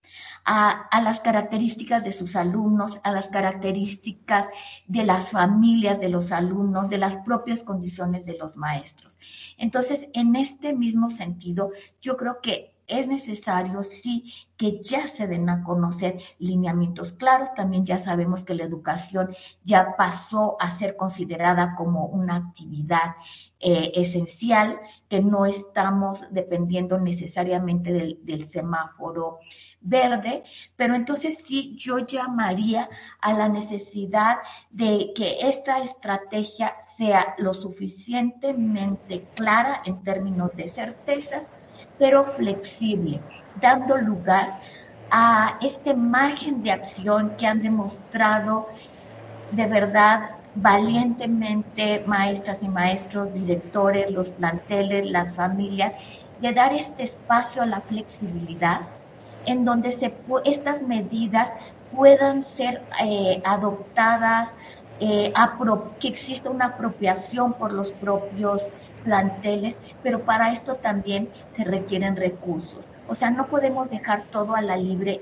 a, las características de sus alumnos, a las características de las familias de los alumnos, de las propias condiciones de los maestros. Entonces, en este mismo sentido, yo creo que es necesario, sí, que ya se den a conocer lineamientos claros. También ya sabemos que la educación ya pasó a ser considerada como una actividad eh, esencial, que no estamos dependiendo necesariamente del, del semáforo verde, pero entonces sí yo llamaría a la necesidad de que esta estrategia sea lo suficientemente clara en términos de certezas pero flexible, dando lugar a este margen de acción que han demostrado de verdad valientemente maestras y maestros, directores, los planteles, las familias, de dar este espacio a la flexibilidad en donde se, estas medidas puedan ser eh, adoptadas eh, que exista una apropiación por los propios planteles, pero para esto también se requieren recursos. O sea, no podemos dejar todo a la libre,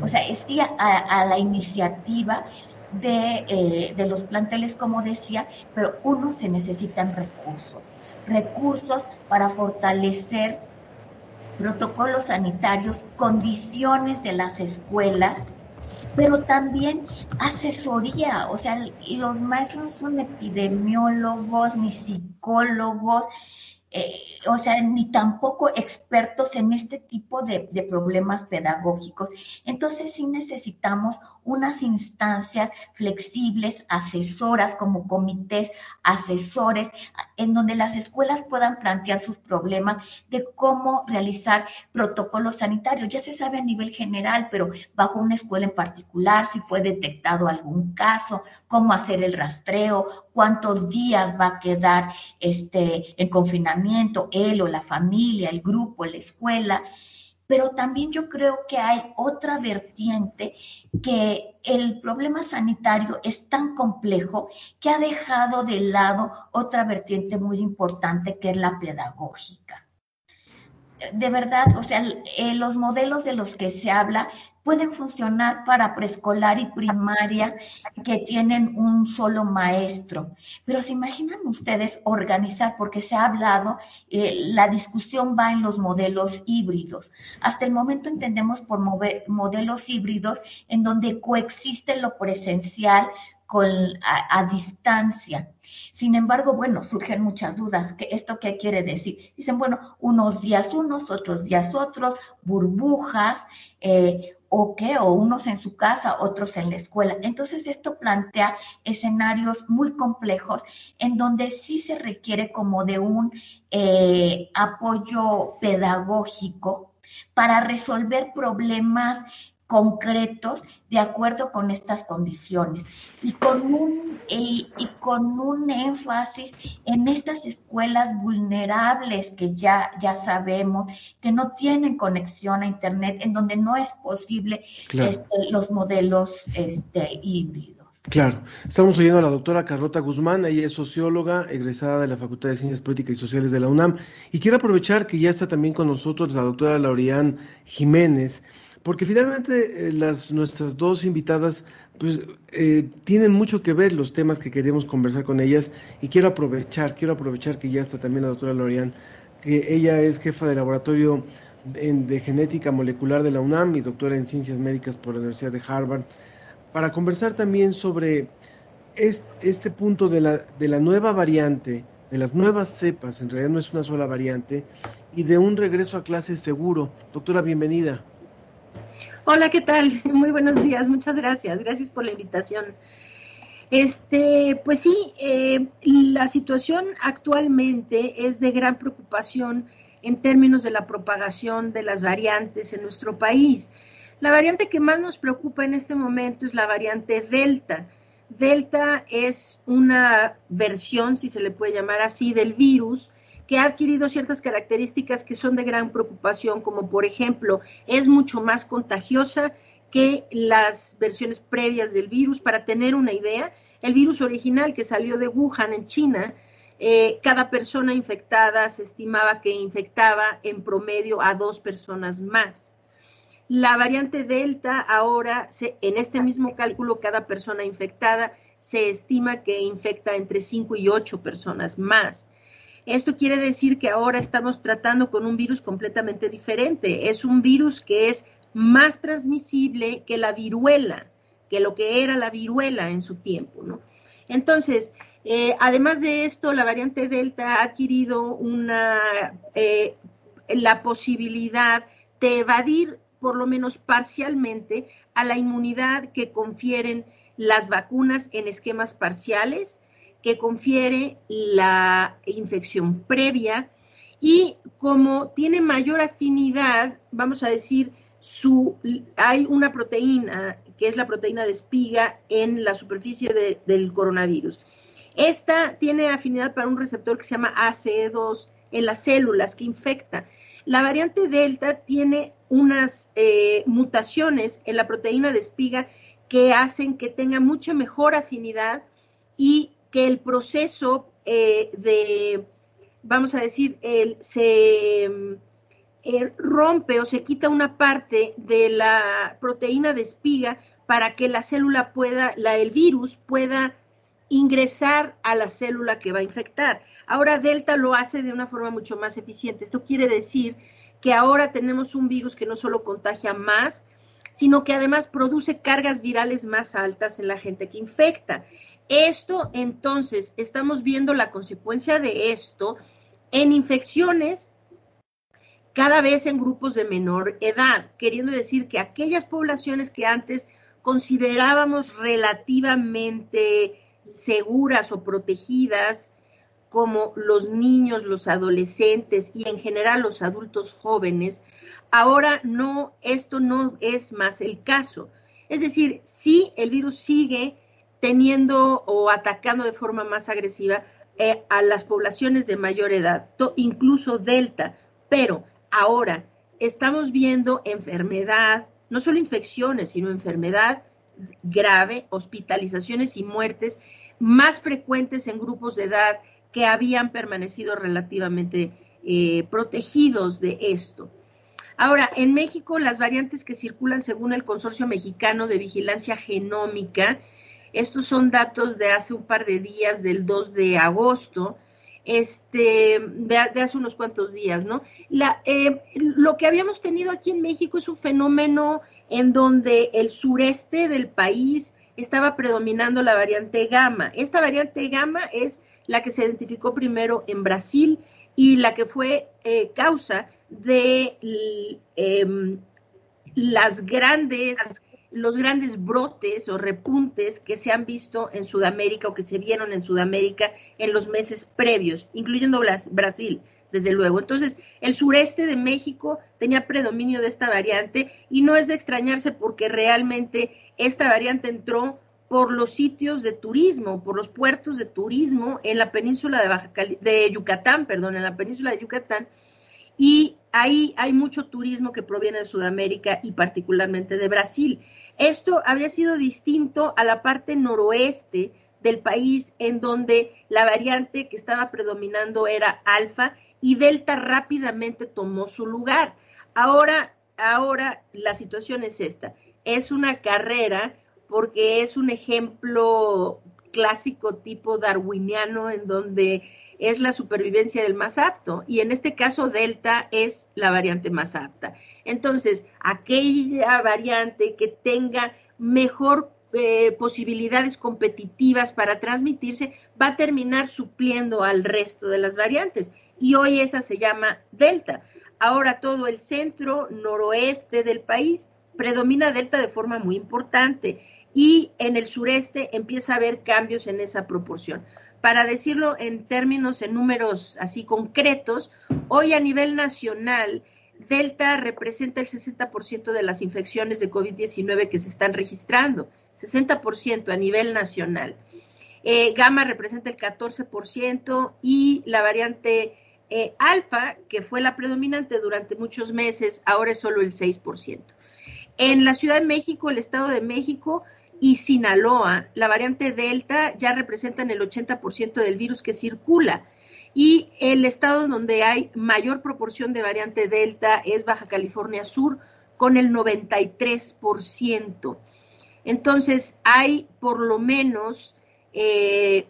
o sea, es a, la iniciativa de, eh, de los planteles, como decía, pero uno se necesitan recursos, recursos para fortalecer protocolos sanitarios, condiciones de las escuelas, pero también asesoría, o sea, los maestros son epidemiólogos ni psicólogos, eh, o sea, ni tampoco expertos en este tipo de, de, problemas pedagógicos. Entonces sí necesitamos unas instancias flexibles, asesoras, como comités asesores, en donde las escuelas puedan plantear sus problemas de cómo realizar protocolos sanitarios. Ya se sabe a nivel general, pero bajo una escuela en particular, si fue detectado algún caso, cómo hacer el rastreo, cuántos días va a quedar este, en confinamiento él o la familia, el grupo, la escuela pero también yo creo que hay otra vertiente que el problema sanitario es tan complejo que ha dejado de lado otra vertiente muy importante que es la pedagógica. De verdad, o sea, eh, los modelos de los que se habla pueden funcionar para preescolar y primaria que tienen un solo maestro. Pero se imaginan ustedes organizar, porque se ha hablado, eh, la discusión va en los modelos híbridos. Hasta el momento entendemos por modelos híbridos en donde coexiste lo presencial con, a distancia. Sin embargo, bueno, surgen muchas dudas. ¿Esto qué quiere decir? Dicen, bueno, unos días unos, otros días otros, burbujas, eh, o qué, o unos en su casa, otros en la escuela. Entonces, esto plantea escenarios muy complejos en donde sí se requiere como de un eh, apoyo pedagógico para resolver problemas concretos de acuerdo con estas condiciones y con un, y, con un énfasis en estas escuelas vulnerables que ya, ya sabemos que no tienen conexión a Internet, en donde no es posible este, los modelos este, híbridos.
Claro, estamos oyendo a la doctora Carlota Guzmán, ella es socióloga, egresada de la Facultad de Ciencias Políticas y Sociales de la UNAM, y quiero aprovechar que ya está también con nosotros la doctora Laureán Jiménez, porque finalmente eh, las, nuestras dos invitadas pues, eh, tienen mucho que ver los temas que queremos conversar con ellas y quiero aprovechar, quiero aprovechar que ya está también la doctora Lorian, que ella es jefa de laboratorio de, genética molecular de la UNAM y doctora en ciencias médicas por la Universidad de Harvard. para conversar también sobre este, punto de la, de la nueva variante, de las nuevas cepas, en realidad no es una sola variante, y de un regreso a clases seguro. Doctora, bienvenida.
Hola, ¿qué tal? *laughs* Muy buenos días, muchas gracias. Gracias por la invitación. Este, pues sí, eh, la situación actualmente es de gran preocupación en términos de la propagación de las variantes en nuestro país. La variante que más nos preocupa en este momento es la variante Delta. Delta es una versión, si se le puede llamar así, del virus que ha adquirido ciertas características que son de gran preocupación, como por ejemplo, es mucho más contagiosa que las versiones previas del virus. Para tener una idea, el virus original que salió de Wuhan en China, eh, cada persona infectada se estimaba que infectaba en promedio a dos personas más. La variante Delta ahora, en este mismo cálculo, cada persona infectada se estima que infecta entre 5 y 8 personas más. Esto quiere decir que ahora estamos tratando con un virus completamente diferente. Es un virus que es más transmisible que la viruela, que lo que era la viruela en su tiempo, ¿no? Entonces, eh, además de esto, la variante Delta ha adquirido una, eh, la posibilidad de evadir, por lo menos parcialmente, a la inmunidad que confieren las vacunas en esquemas parciales que confiere la infección previa y como tiene mayor afinidad, vamos a decir, su, hay una proteína que es la proteína de espiga en la superficie del coronavirus. Esta tiene afinidad para un receptor que se llama ACE2 en las células que infecta. La variante Delta tiene unas eh, mutaciones en la proteína de espiga que hacen que tenga mucha mejor afinidad y que el proceso eh, de, vamos a decir, el, se eh, rompe o se quita una parte de la proteína de espiga para que la célula pueda, la, el virus pueda ingresar a la célula que va a infectar. Ahora Delta lo hace de una forma mucho más eficiente. Esto quiere decir que ahora tenemos un virus que no solo contagia más, sino que además produce cargas virales más altas en la gente que infecta. Esto, entonces, estamos viendo la consecuencia de esto en infecciones cada vez en grupos de menor edad, queriendo decir que aquellas poblaciones que antes considerábamos relativamente seguras o protegidas, como los niños, los adolescentes y en general los adultos jóvenes, ahora no, esto no es más el caso. Es decir, sí, el virus sigue teniendo o atacando de forma más agresiva eh, a las poblaciones de mayor edad, incluso Delta. Pero ahora estamos viendo enfermedad, no solo infecciones, sino enfermedad grave, hospitalizaciones y muertes más frecuentes en grupos de edad que habían permanecido relativamente eh, protegidos de esto. Ahora, en México, las variantes que circulan según el Consorcio Mexicano de Vigilancia Genómica estos son datos de hace un par de días, del 2 de agosto, este, de, hace unos cuantos días, ¿no? Eh, lo que habíamos tenido aquí en México es un fenómeno en donde el sureste del país estaba predominando la variante gamma. Esta variante gamma es la que se identificó primero en Brasil y la que fue eh, causa de em, las grandes los grandes brotes o repuntes que se han visto en Sudamérica o que se vieron en Sudamérica en los meses previos, incluyendo Brasil, desde luego. Entonces, el sureste de México tenía predominio de esta variante y no es de extrañarse porque realmente esta variante entró por los sitios de turismo, por los puertos de turismo en la península de, Baja de Yucatán, perdón, en la península de Yucatán, y ahí hay mucho turismo que proviene de Sudamérica y particularmente de Brasil. Esto había sido distinto a la parte noroeste del país, en donde la variante que estaba predominando era alfa y delta rápidamente tomó su lugar. Ahora, ahora la situación es esta. Es una carrera porque es un ejemplo clásico tipo darwiniano en donde es la supervivencia del más apto y en este caso delta es la variante más apta. Entonces, aquella variante que tenga mejor eh, posibilidades competitivas para transmitirse, va a terminar supliendo al resto de las variantes. Y hoy esa se llama Delta. Ahora todo el centro noroeste del país predomina Delta de forma muy importante y en el sureste empieza a haber cambios en esa proporción. Para decirlo en términos, en números así concretos, hoy a nivel nacional, Delta representa el 60% de las infecciones de COVID-19 que se están registrando, 60% a nivel nacional. Eh, Gamma representa el 14% y la variante eh, alfa, que fue la predominante durante muchos meses, ahora es solo el 6%. En la Ciudad de México, el Estado de México y Sinaloa, la variante Delta ya representan el 80% del virus que circula. Y el estado donde hay mayor proporción de variante Delta es Baja California Sur, con el 93%. Entonces, hay por lo menos eh,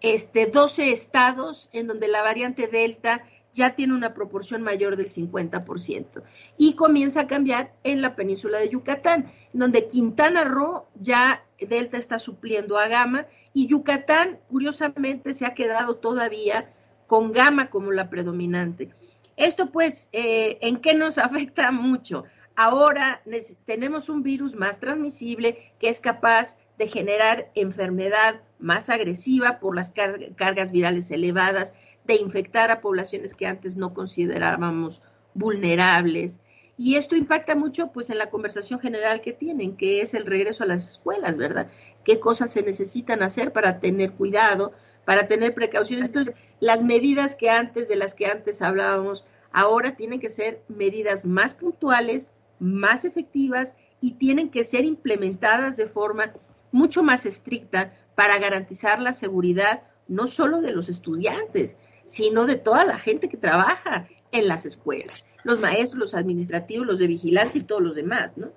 este, 12 estados en donde la variante Delta ya tiene una proporción mayor del 50% y comienza a cambiar en la península de Yucatán, donde Quintana Roo ya Delta está supliendo a Gama y Yucatán curiosamente se ha quedado todavía con Gama como la predominante. Esto pues, eh, ¿en qué nos *laughs* afecta mucho? Ahora tenemos un virus más transmisible que es capaz de generar enfermedad más agresiva por las cargas virales elevadas, de infectar a poblaciones que antes no considerábamos vulnerables. Y esto impacta mucho pues en la conversación general que tienen, que es el regreso a las escuelas, ¿verdad? ¿Qué cosas se necesitan hacer para tener cuidado, para tener precauciones? Entonces, las medidas que antes, de las que antes hablábamos, ahora tienen que ser medidas más puntuales, más efectivas y tienen que ser implementadas de forma mucho más estricta para garantizar la seguridad no solo de los estudiantes, sino de toda la gente que trabaja en las escuelas, los maestros, los administrativos, los de vigilancia y todos los demás, ¿no?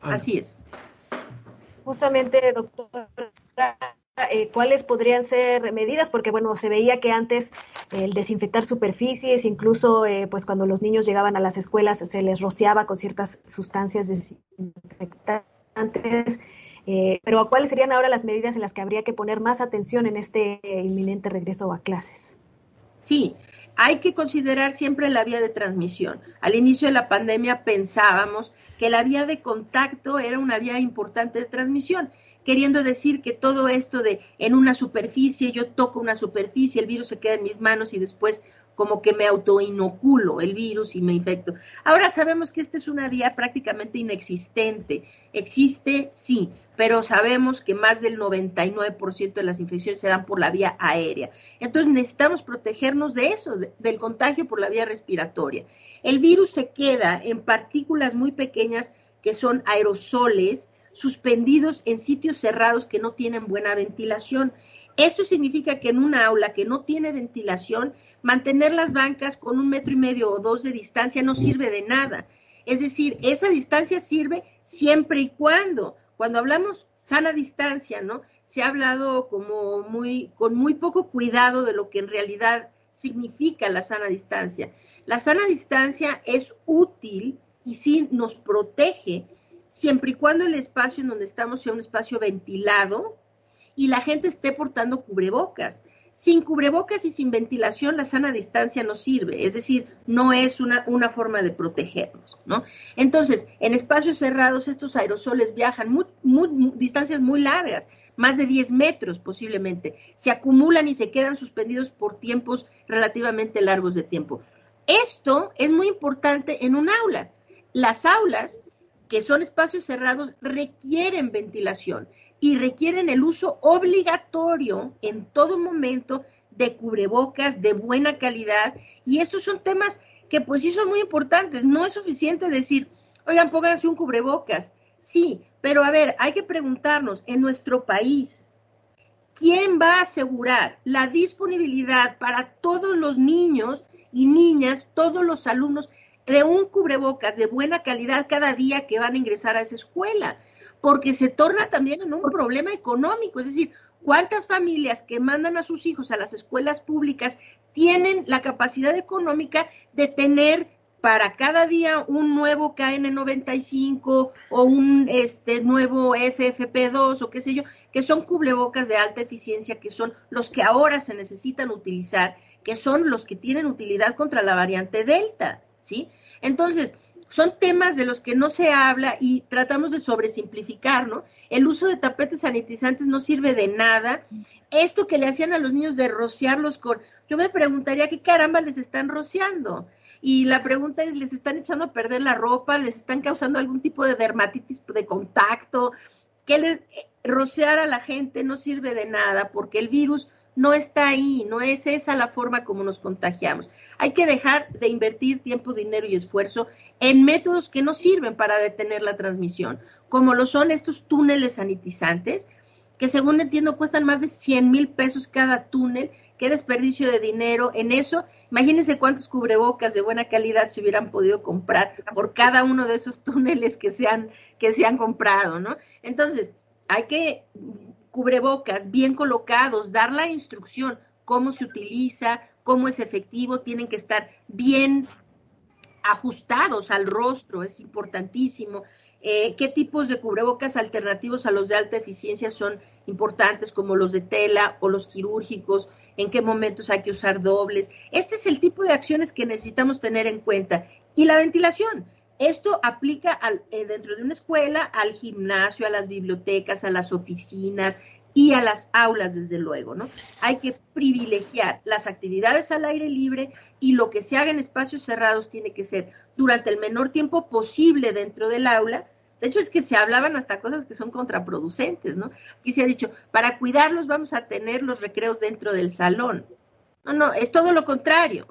Ah. Así es.
Justamente, doctora, eh, ¿cuáles podrían ser medidas? Porque, bueno, se veía que antes el desinfectar superficies, incluso eh, pues cuando los niños llegaban a las escuelas se les rociaba con ciertas sustancias desinfectantes. Eh, pero ¿cuáles serían ahora las medidas en las que habría que poner más atención en este inminente regreso a clases?
Sí, hay que considerar siempre la vía de transmisión. Al inicio de la pandemia pensábamos que la vía de contacto era una vía importante de transmisión, queriendo decir que todo esto de en una superficie, yo toco una superficie, el virus se queda en mis manos y después como que me autoinoculo el virus y me infecto. Ahora sabemos que esta es una vía prácticamente inexistente. Existe, sí, pero sabemos que más del 99% de las infecciones se dan por la vía aérea. Entonces necesitamos protegernos de eso, del contagio por la vía respiratoria. El virus se queda en partículas muy pequeñas que son aerosoles suspendidos en sitios cerrados que no tienen buena ventilación. Esto significa que en una aula que no tiene ventilación, mantener las bancas con un metro y medio o dos de distancia no sirve de nada. Es decir, esa distancia sirve siempre y cuando, cuando hablamos sana distancia, ¿no? Se ha hablado como muy, con muy poco cuidado de lo que en realidad significa la sana distancia. La sana distancia es útil y sí nos protege siempre y cuando el espacio en donde estamos sea un espacio ventilado, y la gente esté portando cubrebocas. Sin cubrebocas y sin ventilación, la sana distancia no sirve, es decir, no es una, una forma de protegernos, ¿no? Entonces, en espacios cerrados, estos aerosoles viajan distancias muy largas, más de 10 metros posiblemente, se acumulan y se quedan suspendidos por tiempos relativamente largos de tiempo. Esto es muy importante en un aula. Las aulas, que son espacios cerrados, requieren ventilación y requieren el uso obligatorio en todo momento de cubrebocas de buena calidad. Y estos son temas que pues sí son muy importantes. No es suficiente decir, oigan, pónganse un cubrebocas. Sí, pero a ver, hay que preguntarnos, en nuestro país, ¿quién va a asegurar la disponibilidad para todos los niños y niñas, todos los alumnos, de un cubrebocas de buena calidad cada día que van a ingresar a esa escuela? Porque se torna también en un problema económico, es decir, ¿cuántas familias que mandan a sus hijos a las escuelas públicas tienen la capacidad económica de tener para cada día un nuevo KN95 o un este nuevo FFP2 o qué sé yo, que son cubrebocas de alta eficiencia, que son los que ahora se necesitan utilizar, que son los que tienen utilidad contra la variante Delta, ¿sí? Entonces, son temas de los que no se habla y tratamos de sobresimplificar, ¿no? El uso de tapetes sanitizantes no sirve de nada. Esto que le hacían a los niños de rociarlos con, yo me preguntaría qué caramba les están rociando. Y la pregunta es, ¿les están echando a perder la ropa? ¿Les están causando algún tipo de dermatitis de contacto? Que le, eh, rociar a la gente no sirve de nada porque el virus no está ahí, no es esa la forma como nos contagiamos. Hay que dejar de invertir tiempo, dinero y esfuerzo en métodos que no sirven para detener la transmisión, como lo son estos túneles sanitizantes, que según entiendo cuestan más de 100 mil pesos cada túnel. Qué desperdicio de dinero en eso. Imagínense cuántos cubrebocas de buena calidad se hubieran podido comprar por cada uno de esos *laughs* túneles que se han, que se han comprado, ¿no? Entonces, hay que cubrebocas bien colocados, dar la instrucción, cómo se utiliza, cómo es efectivo, tienen que estar bien ajustados al rostro, es importantísimo. Eh, qué tipos de cubrebocas alternativos a los de alta eficiencia son importantes, como los de tela o los quirúrgicos, en qué momentos hay que usar dobles. Este es el tipo de acciones que necesitamos tener en cuenta. Y la ventilación. Esto aplica al, eh, dentro de una escuela, al gimnasio, a las bibliotecas, a las oficinas y a las aulas, desde luego, ¿no? Hay que privilegiar las actividades al aire libre y lo que se haga en espacios cerrados tiene que ser durante el menor tiempo posible dentro del aula. De hecho, es que se hablaban hasta cosas que son contraproducentes, ¿no? Aquí se ha dicho, para cuidarlos vamos a tener los recreos dentro del salón. No, no, es todo lo contrario.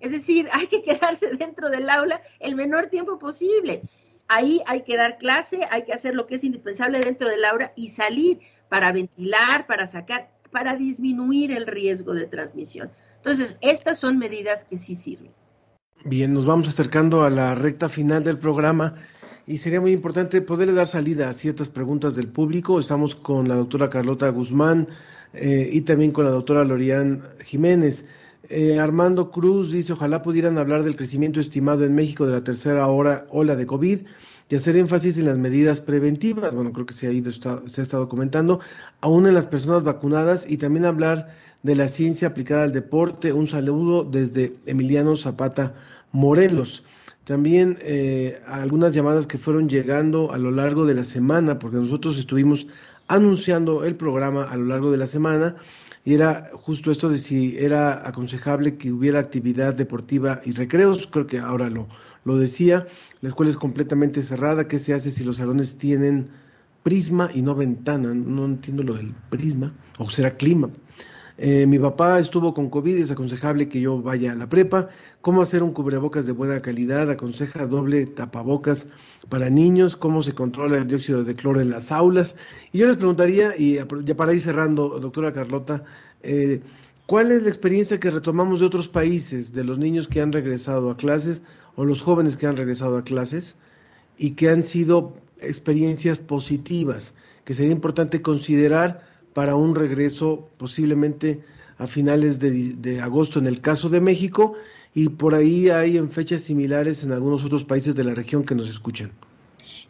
Es decir, *laughs* hay que quedarse dentro del aula el menor tiempo posible. Ahí hay que dar clase, hay que hacer lo que es indispensable dentro del aula y salir para ventilar, para sacar, para disminuir el riesgo de transmisión. Entonces, estas son medidas que sí sirven.
Bien, nos vamos acercando a la recta final del programa y sería muy importante poderle dar salida a ciertas preguntas del público. Estamos con la doctora Carlota Guzmán eh, y también con la doctora Lorian Jiménez. Eh, Armando Cruz dice, ojalá pudieran hablar del crecimiento estimado en México de la tercera hora, ola de COVID y hacer énfasis en las medidas preventivas. Bueno, creo que se ha, ido, se ha estado comentando, aún en las personas vacunadas y también hablar de la ciencia aplicada al deporte. Un saludo desde Emiliano Zapata Morelos. También eh, algunas llamadas que fueron llegando a lo largo de la semana, porque nosotros estuvimos anunciando el programa a lo largo de la semana y era justo esto de si era aconsejable que hubiera actividad deportiva y recreos, creo que ahora lo, lo decía, la escuela es completamente cerrada, ¿qué se hace si los salones tienen prisma y no ventana? No entiendo lo del prisma, o será clima. Eh, mi papá estuvo con COVID, es aconsejable que yo vaya a la prepa. ¿Cómo hacer un cubrebocas de buena calidad? Aconseja doble tapabocas para niños. ¿Cómo se controla el dióxido de cloro en las aulas? Y yo les preguntaría, y ya para ir cerrando, doctora Carlota, eh, ¿cuál es la experiencia que retomamos de otros países, de los niños que han regresado a clases o los jóvenes que han regresado a clases y que han sido experiencias positivas, que sería importante considerar para un regreso posiblemente a finales de, agosto en el caso de México y por ahí hay en fechas similares en algunos otros países de la región que nos escuchan.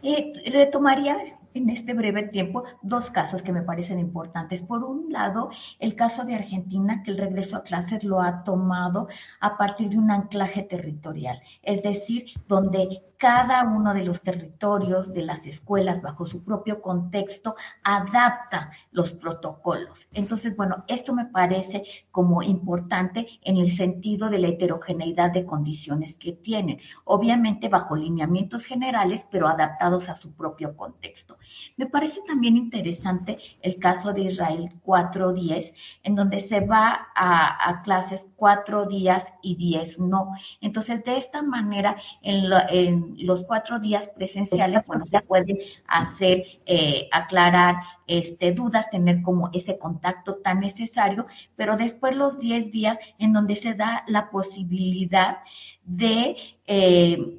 Eh, retomaría en este breve tiempo dos casos que me parecen importantes. Por un lado, el caso de Argentina, que el regreso a clases lo ha tomado a partir de un anclaje territorial, es decir, donde cada uno de los territorios de las escuelas bajo su propio contexto adapta los protocolos. Entonces, bueno, esto me parece como importante en el sentido de la heterogeneidad de condiciones que tienen, obviamente bajo lineamientos generales, pero adaptados a su propio contexto. Me parece también interesante el caso de Israel 4.10, en donde se va a, clases cuatro días y diez no. Entonces, de esta manera, en, en los cuatro días presenciales, bueno, se pueden hacer, eh, aclarar este, dudas, tener como ese contacto tan necesario, pero después los diez días en donde se da la posibilidad de... Eh,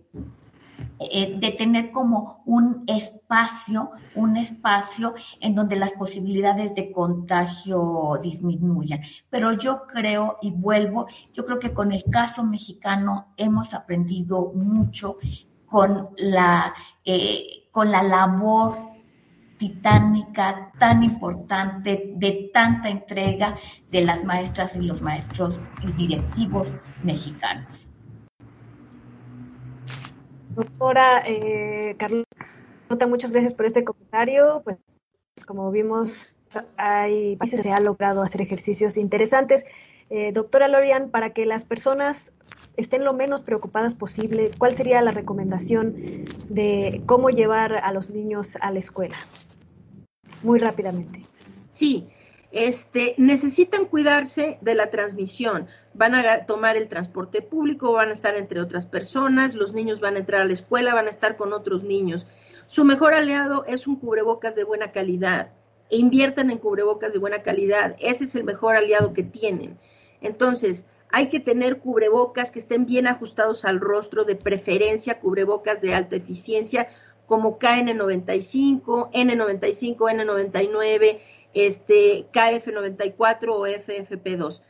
eh, de tener como un espacio, un espacio en donde las posibilidades de contagio disminuyan. Pero yo creo, y vuelvo, yo creo que con el caso mexicano hemos aprendido mucho con la, eh, con la labor titánica, tan importante, de tanta entrega de las maestras y los maestros y directivos mexicanos.
Doctora eh, Carlota, muchas gracias por este comentario. Pues como vimos, hay países se ha logrado hacer ejercicios interesantes. Eh, doctora Lorian, para que las personas estén lo menos preocupadas posible, ¿cuál sería la recomendación de cómo llevar a los niños a la escuela? Muy rápidamente.
Sí, este, necesitan cuidarse de la transmisión. Van a tomar el transporte público, van a estar entre otras personas, los niños van a entrar a la escuela, van a estar con otros niños. Su mejor aliado es un cubrebocas de buena calidad. Inviertan en cubrebocas de buena calidad. Ese es el mejor aliado que tienen. Entonces, hay que tener cubrebocas que estén bien ajustados al rostro, de preferencia cubrebocas de alta eficiencia, como KN95, N95, N99, este, KF94 o FFP2.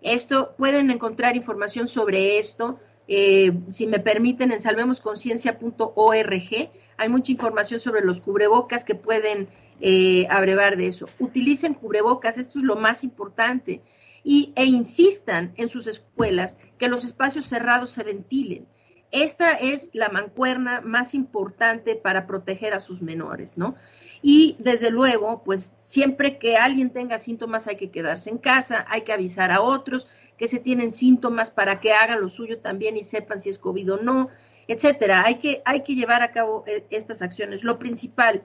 Esto, pueden encontrar información sobre esto, eh, si me permiten, en salvemosconciencia.org. Hay mucha información sobre los cubrebocas que pueden eh, abrevar de eso. Utilicen cubrebocas, esto es lo más importante. Y, e insistan en sus escuelas que los espacios cerrados se ventilen. Esta es la mancuerna más importante para proteger a sus menores, ¿no? Y desde luego, pues siempre que alguien tenga síntomas hay que quedarse en casa, hay que avisar a otros que se tienen síntomas para que hagan lo suyo también y sepan si es COVID o no, etcétera. Hay que, hay que llevar a cabo eh, estas acciones. Lo principal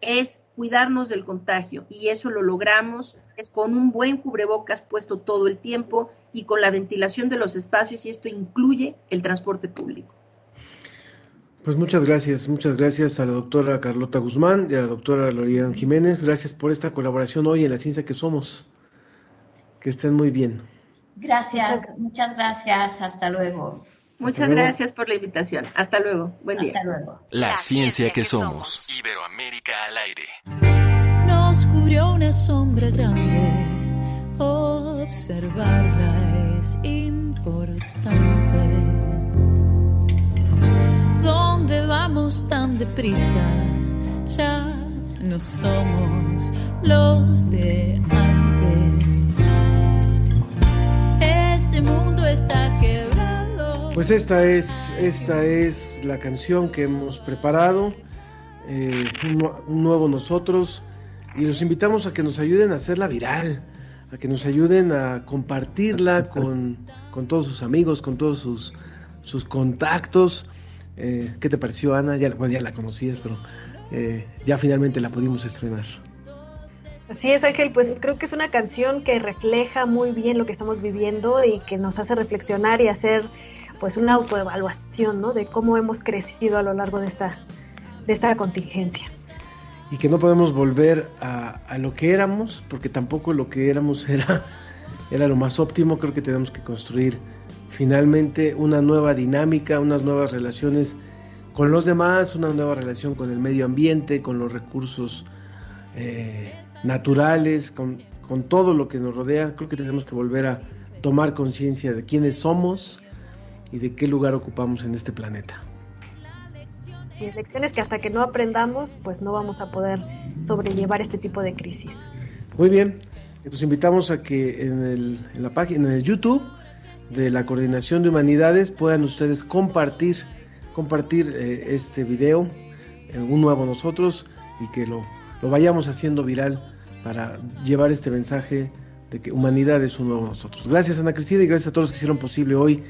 es cuidarnos del contagio y eso lo logramos con un buen cubrebocas puesto todo el tiempo y con la ventilación de los espacios y esto incluye el transporte público.
Pues muchas gracias, muchas gracias a la doctora Carlota Guzmán y a la doctora Lorian Jiménez. Gracias por esta colaboración hoy en la ciencia que somos. Que estén muy bien.
Gracias, muchas, gracias. Hasta luego.
Muchas gracias por la invitación. Hasta luego. Buen día.
Hasta luego.
La, ciencia, que, somos. Iberoamérica al aire.
Nos cubrió una sombra grande. Observarla es importante. ¿Dónde vamos tan deprisa? Ya no somos los de antes. Este mundo está quebrado.
Pues esta es, esta es la canción que hemos preparado, eh, un nuevo nosotros y los invitamos a que nos ayuden a hacerla viral, a que nos ayuden a compartirla *laughs* con, todos sus amigos, con todos sus, sus contactos. Eh, ¿Qué te pareció, Ana? Ya, ya la conocías, pero eh, ya finalmente la pudimos estrenar.
Así es, Ángel, pues creo que es una canción que refleja muy bien lo que estamos viviendo y que nos hace reflexionar y hacer pues una autoevaluación, ¿no? De cómo hemos crecido a lo largo de esta, de esta contingencia
y que no podemos volver a, lo que éramos, porque tampoco lo que éramos era, *laughs* era lo más óptimo. Creo que tenemos que construir finalmente una nueva dinámica, unas nuevas relaciones con los demás, una nueva relación con el medio ambiente, con los recursos eh, naturales, con, con todo lo que nos rodea. Creo que tenemos que volver a tomar conciencia de quiénes somos y de qué lugar ocupamos en este planeta
y lecciones que hasta que no aprendamos, pues no vamos a poder sobrellevar este tipo de crisis.
Muy bien, los invitamos a que en, el, en la página, en el YouTube de la Coordinación de Humanidades puedan ustedes compartir, compartir eh, este video, en un nuevo nosotros, y que lo, lo vayamos haciendo viral para llevar este mensaje de que humanidad es un nuevo nosotros. Gracias Ana Cristina y gracias a todos los que hicieron posible hoy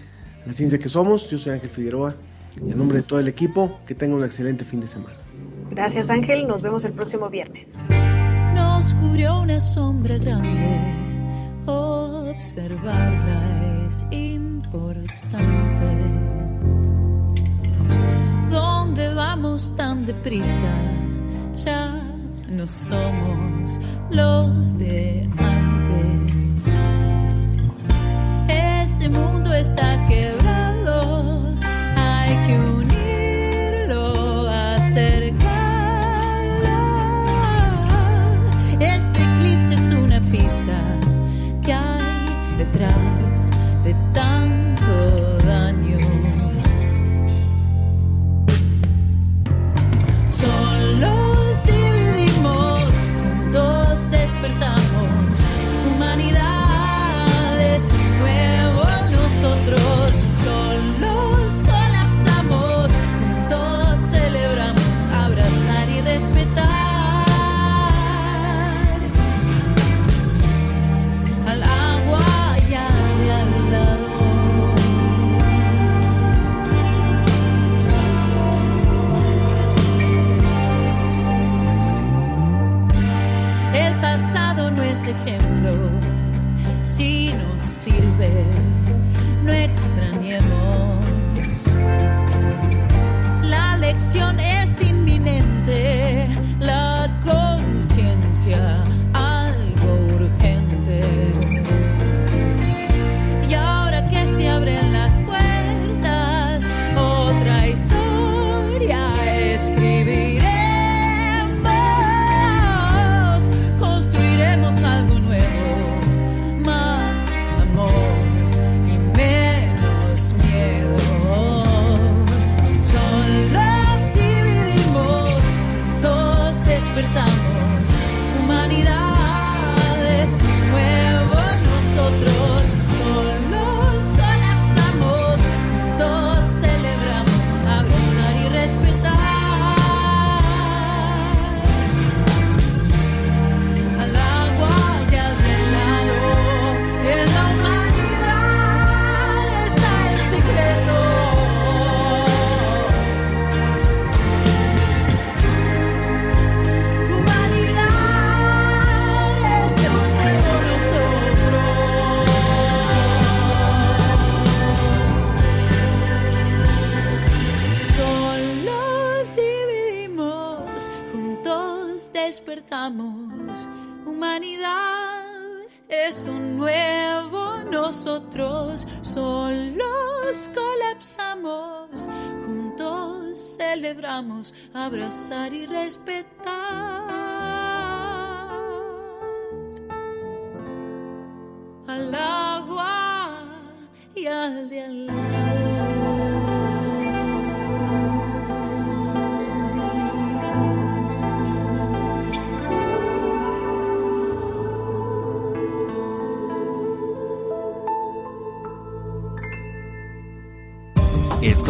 la ciencia que somos. Yo soy Ángel Figueroa. Y en nombre de todo el equipo, que tenga un excelente fin de semana.
Gracias Ángel, nos vemos el próximo viernes.
Nos cubrió una sombra grande, observarla es importante. ¿Dónde vamos tan deprisa? Ya no somos los de antes. Este mundo está quebrado hay que ejemplo, si nos sirve,